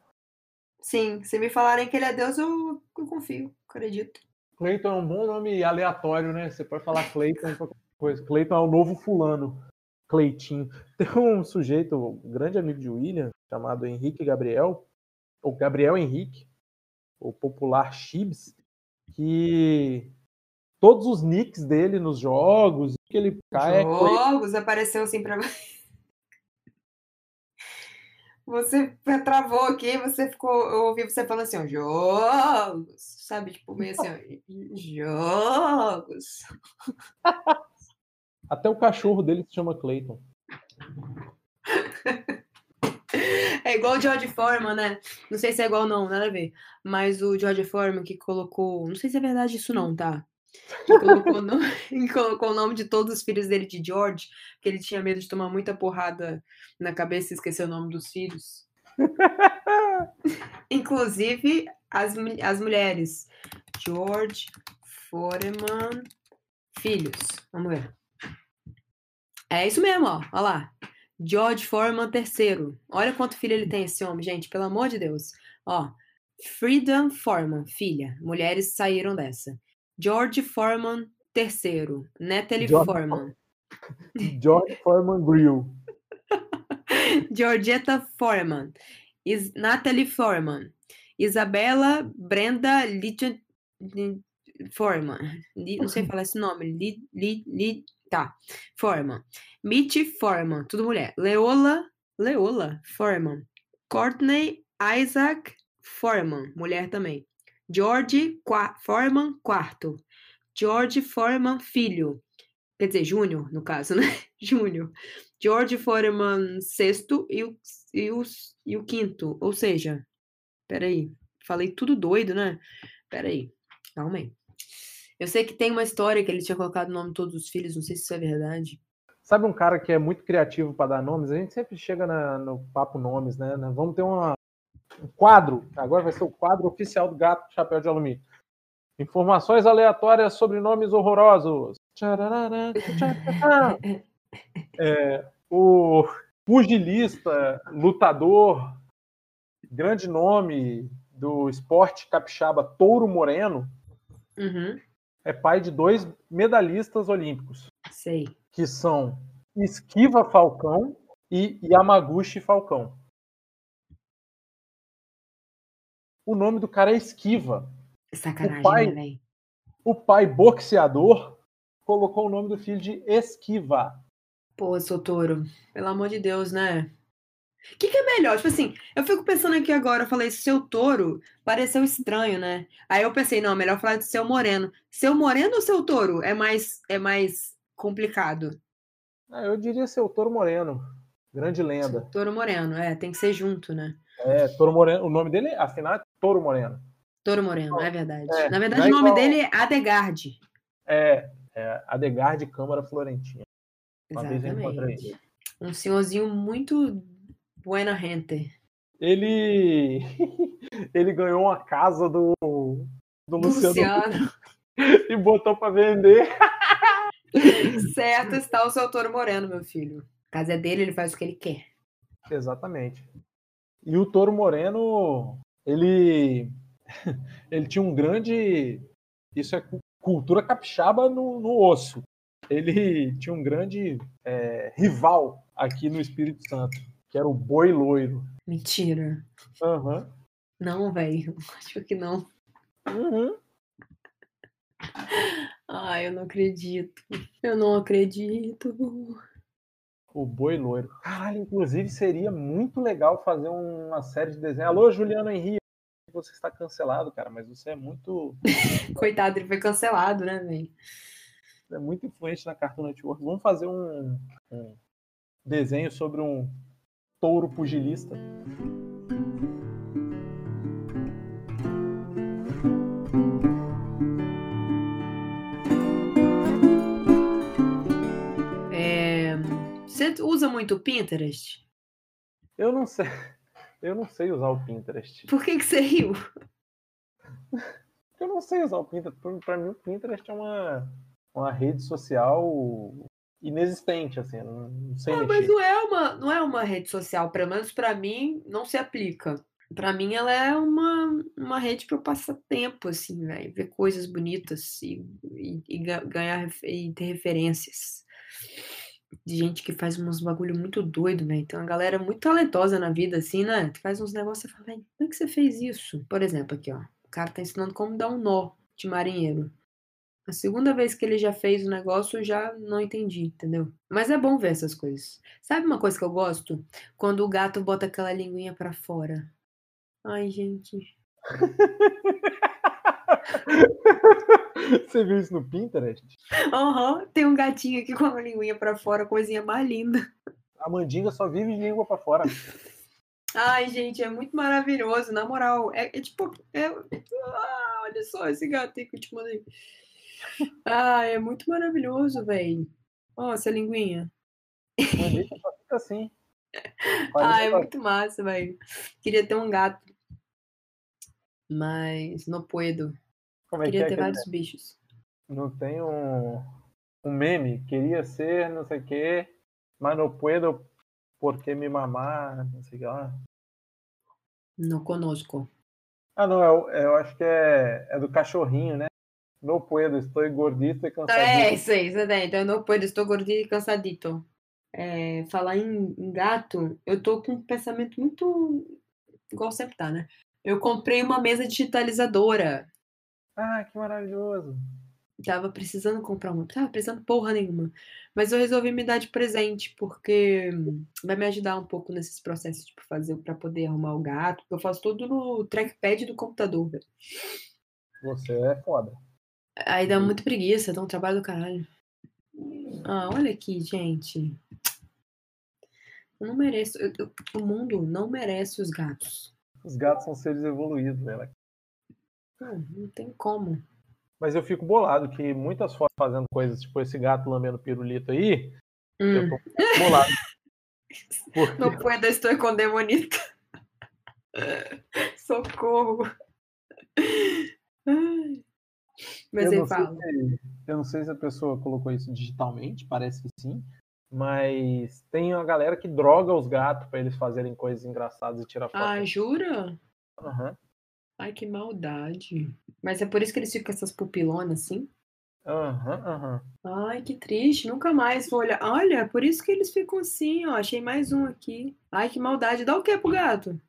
Sim, se me falarem que ele é Deus, eu, eu confio, acredito. Clayton é um bom nome aleatório, né? Você pode falar Clayton qualquer coisa. Clayton é o novo fulano. Cleitinho. Tem um sujeito, um grande amigo de William, chamado Henrique Gabriel, ou Gabriel Henrique, o popular Chibs, que todos os nicks dele nos jogos, que ele cai é. Jogos apareceu assim pra Você travou aqui, você ficou. Eu ouvi você falando assim, ó, jogos. Sabe, tipo, meio assim, ó, jogos. Até o cachorro dele se chama Clayton. É igual o George Foreman, né? Não sei se é igual, não, nada a ver. Mas o George Foreman que colocou. Não sei se é verdade isso, não, tá? Que colocou, no- colocou o nome de todos os filhos dele de George, porque ele tinha medo de tomar muita porrada na cabeça e esquecer o nome dos filhos. Inclusive as, as mulheres. George Foreman Filhos. Vamos ver. É isso mesmo, ó. Olha lá. George Foreman III. Olha quanto filho ele tem, esse homem, gente. Pelo amor de Deus. Ó. Freedom Foreman, filha. Mulheres saíram dessa. George Foreman III. Natalie George Foreman. George Foreman Grill. Georgetta Foreman. Is Natalie Foreman. Isabella Brenda Lidia Li- Foreman. Não sei falar esse nome. Li, li, li, tá. Foreman. Mitch Foreman. Tudo mulher. Leola. Leola Foreman. Courtney Isaac Foreman. Mulher também. George Qua- Foreman quarto. George Foreman filho. Quer dizer, Júnior, no caso, né? Júnior. George Foreman sexto e o, e, o, e o quinto. Ou seja, peraí. Falei tudo doido, né? Peraí. Calma aí. Eu sei que tem uma história que ele tinha colocado o nome de todos os filhos, não sei se isso é verdade. Sabe um cara que é muito criativo para dar nomes? A gente sempre chega na- no papo nomes, né? Vamos ter uma, um quadro, agora vai ser o quadro oficial do Gato Chapéu de Alumínio. Informações aleatórias sobre nomes horrorosos. É, o pugilista, lutador, grande nome do esporte capixaba, Touro Moreno, Uhum, é pai de dois medalhistas olímpicos. sei. que são Esquiva Falcão e Yamaguchi Falcão. O nome do cara é Esquiva. Sacanagem, O pai- né? O pai boxeador colocou o nome do filho de Esquiva. Pô, seu touro. Pelo amor de Deus, né? O que, que é melhor? Tipo assim, eu fico pensando aqui agora, eu falei, seu touro pareceu estranho, né? Aí eu pensei, não, melhor falar de seu moreno. Seu moreno ou seu touro é mais, é mais complicado? Ah, eu diria ser o Toro Moreno. Grande lenda. Touro moreno, é, tem que ser junto, né? É, Toro Moreno. O nome dele, afinal, é Toro Moreno. Touro moreno, é verdade. É, Na verdade, é o nome igual- dele é Adegarde. É, é Adegar de Câmara Florentina. Uma Exatamente. Um senhorzinho muito buena gente. Ele, ele ganhou uma casa do, do Luciano Luciano. e botou para vender. certo está o seu touro moreno, meu filho. A casa é dele, ele faz o que ele quer. Exatamente. E o Toro Moreno, ele ele tinha um grande isso é cu- cultura capixaba no, no osso. Ele tinha um grande é, rival aqui no Espírito Santo, que era o Boi Loiro. Mentira. Aham. Não, velho. Acho que não. Uhum. Ai, eu não acredito. Eu não acredito. O Boi Loiro. Caralho, inclusive seria muito legal fazer uma série de desenho. Alô, Juliano Henrique, você está cancelado, cara, mas você é muito, Coitado, ele foi cancelado, né, velho? é muito influente na Cartoon Network. Vamos fazer um, um desenho sobre um touro pugilista. Você usa muito o Pinterest? Eu não sei, eu não sei usar o Pinterest. Por que, que você riu? Eu não sei usar o Pinterest. Pra- Pra mim, o Pinterest é uma, uma rede social inexistente, assim. Não, não sei Ah, mas não é uma, não é uma rede social, pelo menos pra mim, não se aplica. Pra mim, ela é uma, uma rede para eu passar tempo, assim, velho, ver coisas bonitas e, e, e ga- ganhar e ter referências de gente que faz uns bagulho muito doido, velho. Tem uma galera muito talentosa na vida, assim, né? Tu faz uns negócios e fala, como é que você fez isso? Por exemplo, aqui, ó, o cara tá ensinando como dar um nó de marinheiro. A segunda vez que ele já fez o negócio, eu já não entendi, entendeu? Mas é bom ver essas coisas. Sabe uma coisa que eu gosto? Quando o gato bota aquela linguinha pra fora. Ai, gente. Você viu isso no Pinterest? Aham, tem um gatinho aqui com a linguinha pra fora, coisinha mais linda. A mandinga só vive de língua pra fora. Ai, gente, é muito maravilhoso, na moral. É, é tipo. é- Ah, olha só esse gato aí que eu te mandei. Ah, é muito maravilhoso, velho. Ó, essa linguinha. Mandinga só fica assim. Ah, é muito massa, velho. Queria ter um gato. Mas não puedo. Como é que Queria é ter aquele- vários bichos. Não tem um, um meme. Queria ser não sei o quê, mas não puedo porque me mamar, não sei o que lá. Não conosco. Ah, não, é, é, eu acho que é, é do cachorrinho, né? No puedo, estou gordito e É, cansadito. isso aí, isso aí. Então, não puedo, estou gordinho e cansadito. É, falar em, em gato, eu tô com um pensamento muito. Igual sempre tá, né? Eu comprei uma mesa digitalizadora. Ah, que maravilhoso. Tava precisando comprar uma. Tava precisando porra nenhuma. Mas eu resolvi me dar de presente, porque vai me ajudar um pouco nesses processos, tipo, fazer pra poder arrumar o gato. Porque eu faço tudo no trackpad do computador, velho. Você é foda. Aí dá muito preguiça, dá um trabalho do caralho. Ah, olha aqui, gente. Eu não mereço. eu- eu- o mundo não merece os gatos. Os gatos são seres evoluídos, né? Não, não tem como. Mas eu fico bolado que muitas fotos fazendo coisas, tipo esse gato lambendo pirulito aí, eu Hum. tô bolado. Porque Não puedo, estou com demonito. Socorro. Mas eu, não fala. se, eu não sei se a pessoa colocou isso digitalmente, parece que sim. Mas tem uma galera que droga os gatos pra eles fazerem coisas engraçadas e tirar foto. Ah, jura? Aham. Ai, que maldade. Mas é por isso que eles ficam com essas pupilonas assim? Aham, aham. Ai, que triste. Nunca mais vou olhar. Olha, é por isso que eles ficam assim, ó. Achei mais um aqui. Ai, que maldade. Dá o que pro gato?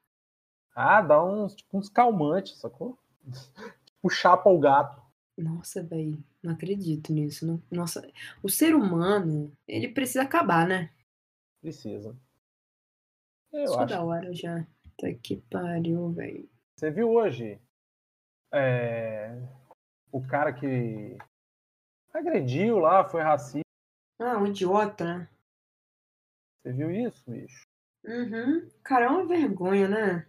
Ah, dá uns, tipo, uns calmantes, sacou? tipo, chapa o gato. Nossa, velho. Não acredito nisso. não- Nossa, o ser humano, ele precisa acabar, né? Precisa. Eu Isso acho. da hora já. Tá que pariu, velho. Você viu hoje é, o cara que agrediu lá, foi racista. Ah, um idiota, né? Você viu isso, bicho? Uhum. Cara, é uma vergonha, né?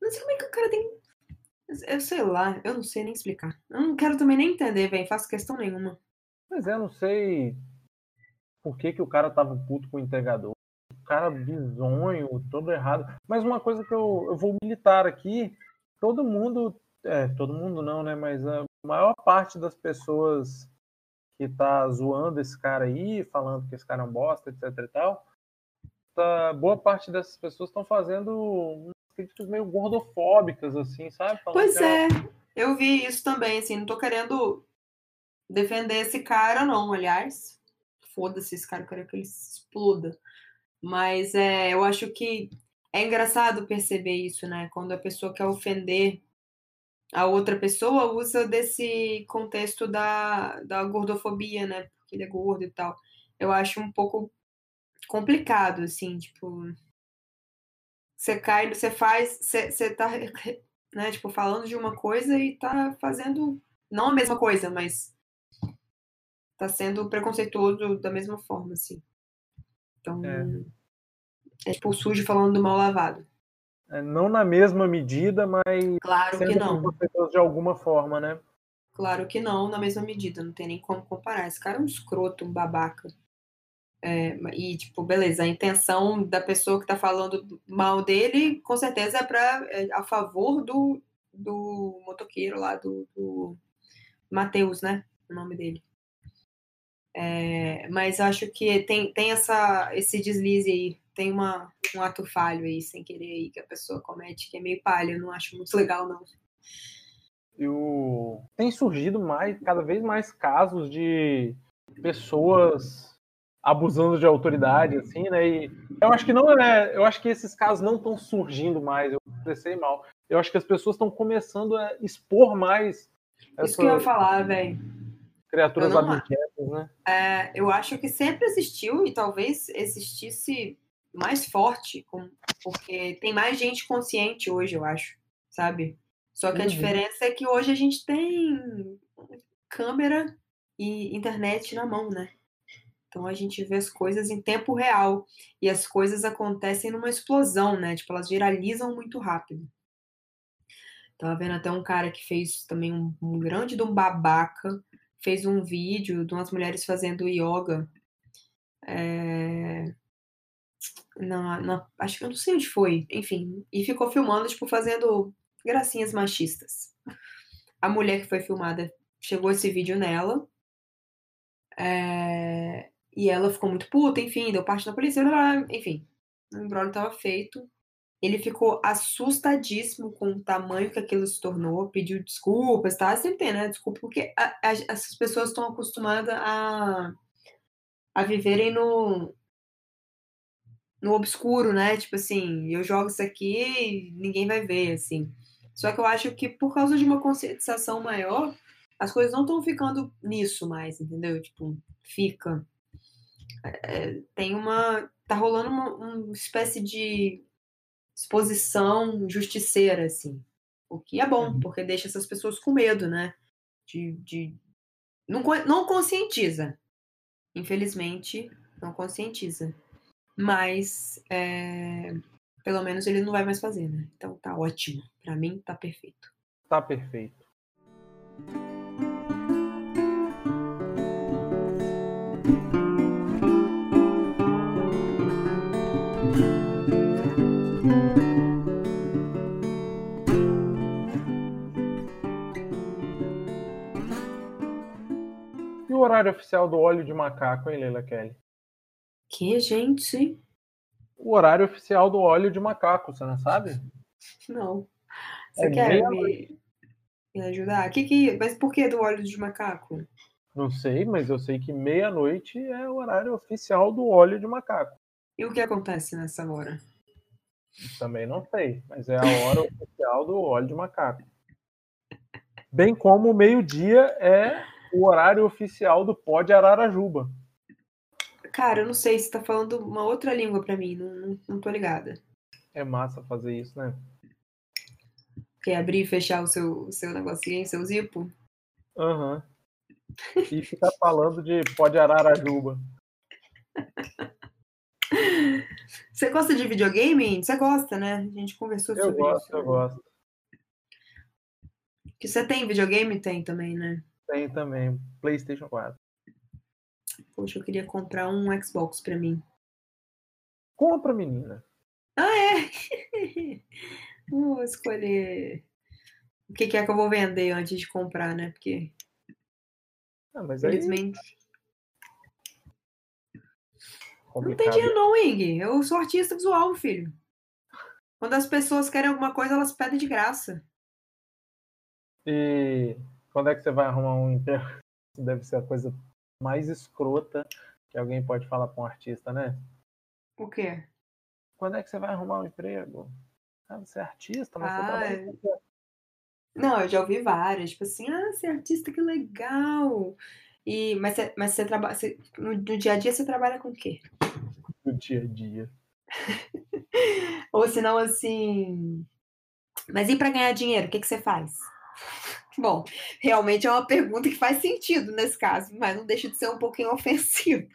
Não sei como é que o cara tem. Eu sei lá, eu não sei nem explicar. Eu não quero também nem entender, velho. Faço questão nenhuma. Mas é, não sei por que, que o cara tava puto com o entregador. Cara bizonho, todo errado. Mas uma coisa que eu, eu vou militar aqui, todo mundo, é, todo mundo não, né? Mas a maior parte das pessoas que tá zoando esse cara aí, falando que esse cara é um bosta, etc e tal, tá, boa parte dessas pessoas estão fazendo umas críticas meio gordofóbicas, assim, sabe? Falando Pois é, eu vi isso também, assim. Não tô querendo defender esse cara, não, aliás. Foda-se esse cara, eu quero que ele exploda. Mas é, eu acho que é engraçado perceber isso, né? Quando a pessoa quer ofender a outra pessoa, usa desse contexto da, da gordofobia, né? Porque ele é gordo e tal. Eu acho um pouco complicado, assim, tipo. Você cai, você faz, você, você tá, né, tipo, falando de uma coisa e tá fazendo, não a mesma coisa, mas tá sendo preconceituoso da mesma forma, assim. Então, É. é tipo o sujo falando do mal lavado. é, não na mesma medida, mas Claro que não. de alguma forma, né? Claro que não, na mesma medida, não tem nem como comparar. Esse cara é um escroto, um babaca. É, e, tipo, beleza, a intenção da pessoa que tá falando mal dele, com certeza é, pra, é a favor do, do motoqueiro lá, do, do Matheus, né? O nome dele. É, mas acho que tem, tem essa, esse deslize aí, tem uma, um ato falho aí, sem querer aí, que a pessoa comete, que é meio palha, eu não acho muito legal, não. E o... tem surgido mais, cada vez mais casos de pessoas abusando de autoridade, assim, né? E eu acho que não é, eu acho que esses casos não estão surgindo mais. Eu expressei mal. Eu acho que as pessoas estão começando a expor mais Isso que eu ia falar, velho. Criaturas abjetas, né? É, eu acho que sempre existiu e talvez existisse mais forte, porque tem mais gente consciente hoje, eu acho, sabe? Só que a Uhum. diferença é que hoje a gente tem câmera e internet na mão, né? Então a gente vê as coisas em tempo real e as coisas acontecem numa explosão, né? Tipo, elas viralizam muito rápido. Tava vendo até um cara que fez também um, um grande de um babaca, fez um vídeo de umas mulheres fazendo yoga. É... Na, na- acho que eu não sei onde foi, enfim, e ficou filmando, tipo, fazendo gracinhas machistas. A mulher que foi filmada chegou esse vídeo nela, é, e ela ficou muito puta, enfim, deu parte da polícia, enfim, o embrólio tava feito. Ele ficou assustadíssimo com o tamanho que aquilo se tornou, pediu desculpas, tá? Sempre tem, né? Desculpa, porque a- a- essas pessoas estão acostumadas a, a viverem no, no obscuro, né? Tipo assim, eu jogo isso aqui e ninguém vai ver, assim. Só que eu acho que por causa de uma conscientização maior, as coisas não estão ficando nisso mais, entendeu? Tipo, fica. É, tem uma. Tá rolando uma, uma espécie de exposição justiceira, assim. O que é bom, porque deixa essas pessoas com medo, né? De. de... Não, não conscientiza. Infelizmente, não conscientiza. Mas, é, pelo menos ele não vai mais fazer, né? Então tá ótimo. Pra mim, tá perfeito. Tá perfeito. O horário oficial do óleo de macaco, hein, Leila Kelly? Que, gente? O horário oficial do óleo de macaco, você não sabe? Não. Você É quer me, me ajudar? Que que, mas por que do óleo de macaco? Não sei, mas eu sei que meia-noite é o horário oficial do óleo de macaco. E o que acontece nessa hora? Também não sei, mas é a hora oficial do óleo de macaco. Bem como o meio-dia é o horário oficial do pó de Ararajuba. Cara, eu não sei se tá falando uma outra língua pra mim, não, não, não tô ligada. É massa fazer isso, né? Quer abrir e fechar o seu, o seu negocinho, seu zipo? Aham. E ficar falando de pó de Ararajuba. Você gosta de videogame? Você gosta, né? A gente conversou Eu sobre gosto, isso. eu gosto. Que você tem videogame? Tem também, né? Tem também. PlayStation 4. Poxa, eu queria comprar um Xbox pra mim. Compra, menina. Ah, é? Vou escolher o que, que é que eu vou vender antes de comprar, né? Porque, Ah, mas aí. Não tem dinheiro, não, Ing. Eu sou artista visual, filho. Quando as pessoas querem alguma coisa, elas pedem de graça. E quando é que você vai arrumar um emprego? Isso deve ser a coisa mais escrota que alguém pode falar para um artista, né? O quê? Quando é que você vai arrumar um emprego? Ah, você é artista, mas você Ah, trabalha é. Não, eu já ouvi várias. Tipo assim, ah, você é artista, que legal. E, mas você, mas você trabalha. você- no, no dia a dia você trabalha com o quê? no dia a dia. Ou senão assim. Mas e para ganhar dinheiro, o que, que você faz? Bom, realmente é uma pergunta que faz sentido nesse caso, mas não deixa de ser um pouquinho ofensivo.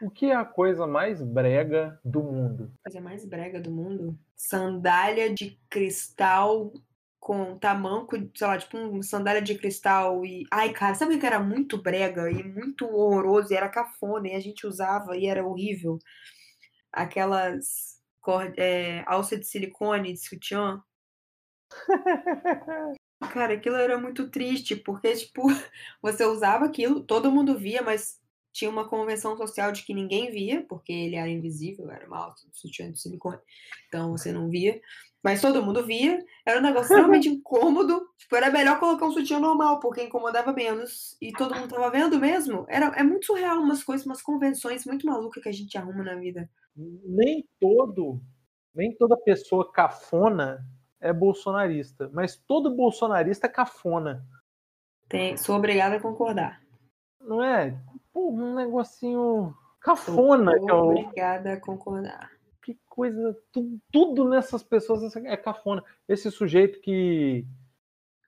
O que é a coisa mais brega do mundo? Coisa mais brega do mundo. Sandália de cristal com tamanco, sei lá, tipo um sandália de cristal e. Ai, cara, sabe o que era muito brega e muito horroroso e era cafona e a gente usava e era horrível? Aquelas cor- é, alça de silicone de sutiã. Cara, aquilo era muito triste, porque, tipo, você usava aquilo, todo mundo via, mas tinha uma convenção social de que ninguém via, porque ele era invisível, era uma de sutiã de silicone, então você não via. Mas todo mundo via, era um negócio extremamente incômodo. Tipo, era melhor colocar um sutiã normal, porque incomodava menos. E todo mundo tava vendo mesmo. Era, é muito surreal umas coisas, umas convenções muito malucas que a gente arruma na vida. Nem todo, nem toda pessoa cafona é bolsonarista, mas todo bolsonarista é cafona. Tem, sou obrigada a concordar. Não é? Pô, um negocinho cafona. Sou é o- obrigada a concordar. que coisa, tu- tudo nessas pessoas é cafona. Esse sujeito que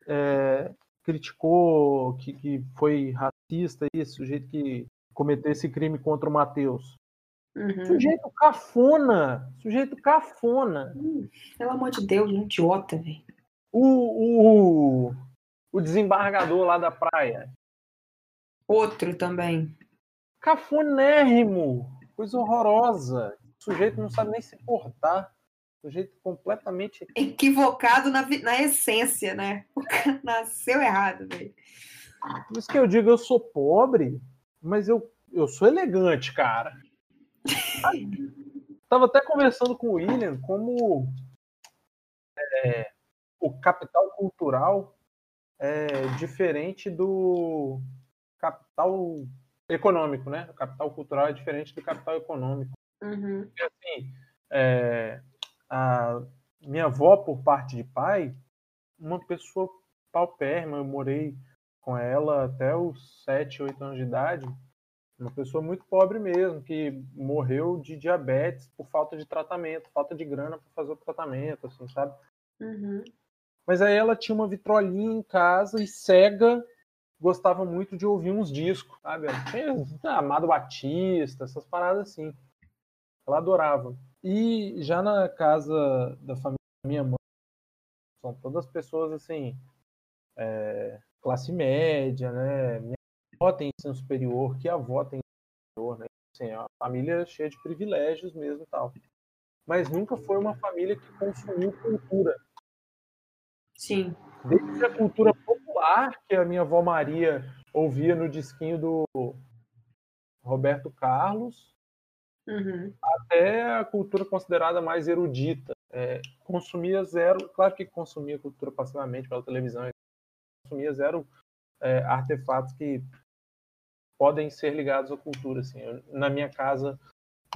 é, criticou, que, que foi racista, esse sujeito que cometeu esse crime contra o Matheus. Uhum. Sujeito cafona, sujeito cafona. Hum, Pelo amor de Deus, um idiota, velho. O, o, o desembargador lá da praia, Outro também. cafonérrimo, coisa horrorosa. O sujeito não sabe nem se portar. Sujeito completamente Equivocado na, na essência, né? O cara nasceu errado, velho. Por isso que eu digo, eu sou pobre, mas eu, eu sou elegante, cara. Tava até conversando com o William como é, o capital cultural é diferente do capital econômico, né? O capital cultural é diferente do capital econômico. Uhum. Porque, assim, é, a minha avó, por parte de pai, uma pessoa paupérrima, eu morei com ela até os 7, 8 anos de idade, uma pessoa muito pobre mesmo, que morreu de diabetes por falta de tratamento, falta de grana para fazer o tratamento, assim, sabe? Uhum. Mas aí ela tinha uma vitrolinha em casa e cega, gostava muito de ouvir uns discos, sabe? Ela tinha Amado Batista, essas paradas assim. Ela adorava. E já na casa da família da minha mãe, são todas pessoas assim, é, classe média, né? Minha avó tem ensino superior, que a avó tem ensino superior, né? Assim, é uma família cheia de privilégios mesmo tal. Mas nunca foi uma família que consumiu cultura. Sim. Desde a cultura popular, que a minha avó Maria ouvia no disquinho do Roberto Carlos, Uhum. até a cultura considerada mais erudita. É, consumia zero, claro que consumia cultura passivamente pela televisão, consumia zero é, artefatos que podem ser ligados à cultura. Assim. Eu- na minha casa,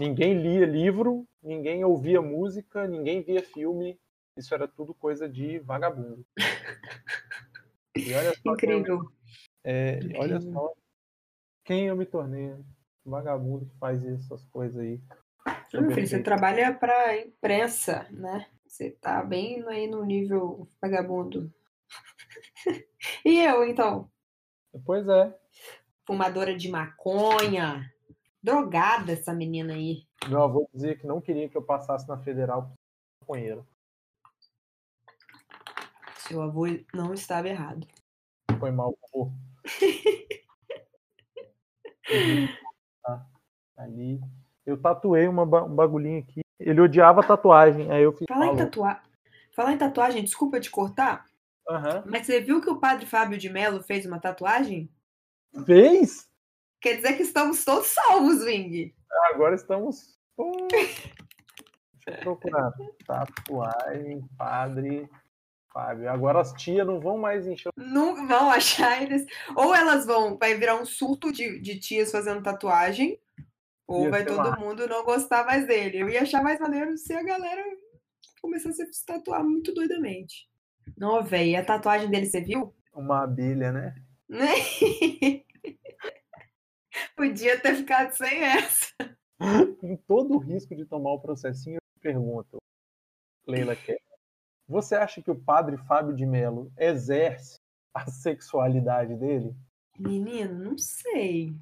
ninguém lia livro, ninguém ouvia música, ninguém via filme. Isso era tudo coisa de vagabundo. E olha só, quem eu- Incrível. é, olha Incrível. só quem eu me tornei. né? Vagabundo que faz essas coisas aí. Meu filho, você trabalha para imprensa, né? Você tá bem aí no nível vagabundo. E eu, então? Pois é. Fumadora de maconha. Drogada essa menina aí. Meu avô dizia que não queria que eu passasse na federal por maconheiro. Seu avô não estava errado. Foi mal, avô. Ali. Eu tatuei uma, um bagulhinho aqui. Ele odiava tatuagem. Aí eu fiz. Falar em, tatua... Falar em tatuagem, desculpa te cortar, Aham. mas você viu que o padre Fábio de Mello fez uma tatuagem? Fez? Quer dizer que estamos todos salvos, Wing. Agora estamos. Pô. Deixa eu procurar. Tatuagem, padre, Fábio. Agora as tias não vão mais encher. Não vão achar eles. Ou elas vão, vai virar um surto de, de tias fazendo tatuagem, ou Ia vai todo massa. mundo não gostar mais dele. Eu ia achar mais maneiro se a galera começasse a se tatuar muito doidamente. Não, velho, a tatuagem dele, você viu? Uma abelha, né? Né? Podia ter ficado sem essa. Com todo o risco de tomar o processinho, eu pergunto, Leila quer. Você acha que o padre Fábio de Mello exerce a sexualidade dele? Menino, não sei.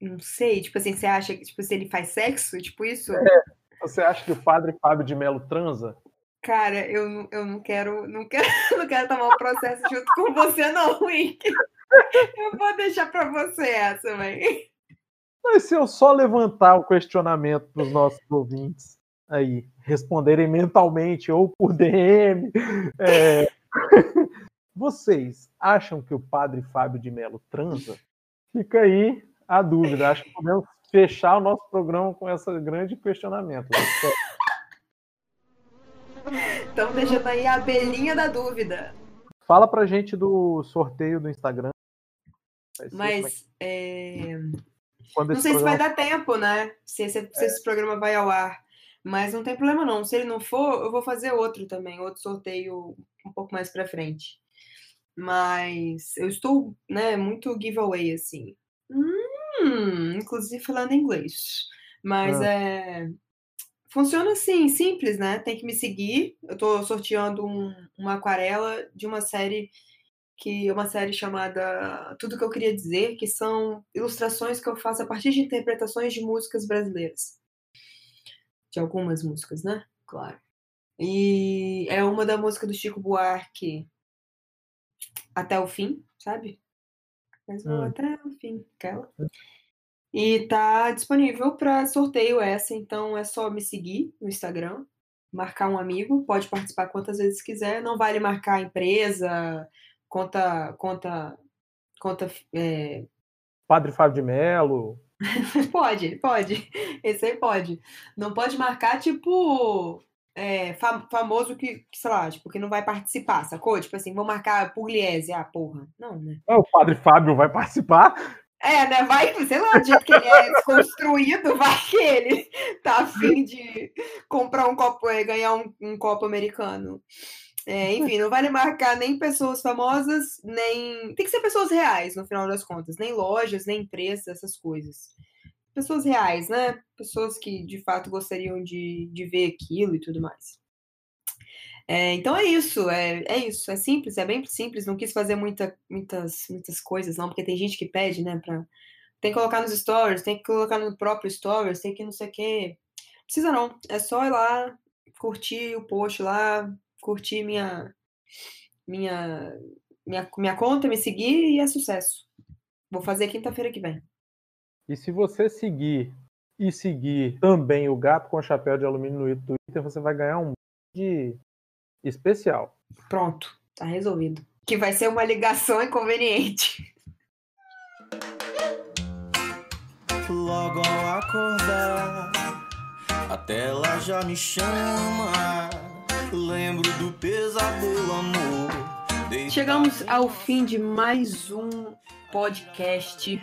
Não sei. Tipo assim, você acha que tipo, se ele faz sexo? Tipo isso? Você acha que o padre Fábio de Mello transa? Cara, eu, não- eu não quero, não quero, não quero tomar um processo junto com você, não, Wink. Eu vou deixar pra você essa, velho. Mas se eu só levantar o questionamento para os nossos ouvintes aí, responderem mentalmente ou por DM, é, vocês acham que o padre Fábio de Mello transa? Fica aí a dúvida. Acho que podemos fechar o nosso programa com esse grande questionamento. Então deixando aí a abelhinha da dúvida. Fala pra gente do sorteio do Instagram. É Mas é, não sei se vai programa- dar tempo, né? Se esse, se esse programa vai ao ar. Mas não tem problema não. Se ele não for, eu vou fazer outro também, outro sorteio um pouco mais pra frente. Mas eu estou, né, muito giveaway assim. Hum, inclusive falando inglês. Mas Ah. é funciona assim, simples, né? Tem que me seguir. Eu tô sorteando um- uma aquarela de uma série que é uma série chamada Tudo que eu queria dizer, que são ilustrações que eu faço a partir de interpretações de músicas brasileiras. De algumas músicas, né? Claro. E é uma da música do Chico Buarque até o fim, sabe? Mas vou Hum. até o fim, aquela. E tá disponível para sorteio essa, então é só me seguir no Instagram, marcar um amigo, pode participar quantas vezes quiser, não vale marcar empresa, conta, conta, conta, é, Padre Fábio de Mello. pode, pode, esse aí pode. Não pode marcar, tipo, é, fa- famoso que, sei lá, tipo, que não vai participar, sacou? Tipo assim, vou marcar Pugliese, ah, porra, não, né? Ah, o Padre Fábio vai participar? É, né? Vai, sei lá, do jeito que ele é desconstruído, vai que ele tá afim de comprar um copo, é, ganhar um, um copo americano. É, enfim, não vale marcar nem pessoas famosas, nem. Tem que ser pessoas reais, no final das contas. Nem lojas, nem empresas, essas coisas. Pessoas reais, né? Pessoas que de fato gostariam de, de ver aquilo e tudo mais. É, então é isso, é, é isso, é simples, é bem simples, não quis fazer muita, muitas, muitas coisas, não, porque tem gente que pede, né, pra, tem que colocar nos stories, tem que colocar no próprio stories, tem que não sei o quê. Precisa não, é só ir lá, curtir o post lá, curtir minha, minha, minha, minha conta, me seguir e é sucesso. Vou fazer quinta-feira que vem. E se você seguir e seguir também o Gato com Chapéu de Alumínio no Twitter, você vai ganhar um de especial. Pronto, tá resolvido. Que vai ser uma ligação inconveniente. Logo ao acordar, a tela já me chama. Lembro do pesadelo, amor. Chegamos ao fim de mais um podcast.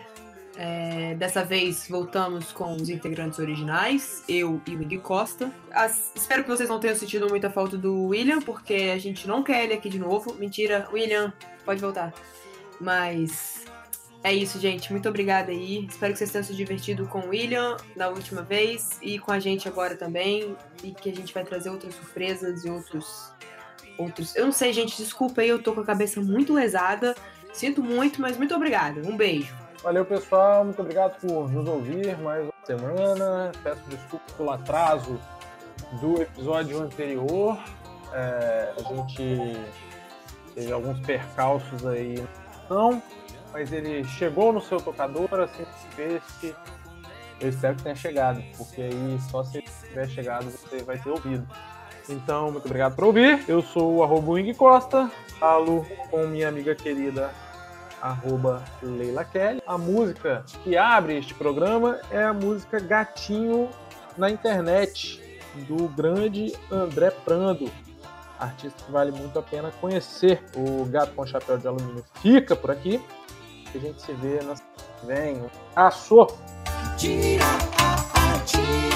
É, dessa vez voltamos com os integrantes originais, eu e o Miguel Costa. As- espero que vocês não tenham sentido muita falta do William, porque a gente não quer ele aqui de novo. Mentira, William, pode voltar. Mas é isso, gente. Muito obrigada aí. Espero que vocês tenham se divertido com o William na última vez e com a gente agora também. E que a gente vai trazer outras surpresas e outros. outros. Eu não sei, gente. Desculpa aí, eu tô com a cabeça muito lesada. Sinto muito, mas muito obrigada. Um beijo. Valeu, pessoal. Muito obrigado por nos ouvir mais uma semana. Peço desculpas pelo atraso do episódio anterior. É, a gente teve alguns percalços aí não, mas ele chegou no seu tocador, assim que esse. Eu espero que tenha chegado, porque aí só se tiver chegado você vai ter ouvido. Então, muito obrigado por ouvir. Eu sou o arroba Wing Costa, falo com minha amiga querida arroba Leila Kelly. A música que abre este programa é a música Gatinho na Internet, do grande André Prando, artista que vale muito a pena conhecer. O Gato com Chapéu de Alumínio fica por aqui. A gente se vê na semana que vem. Açô! Tira, tira.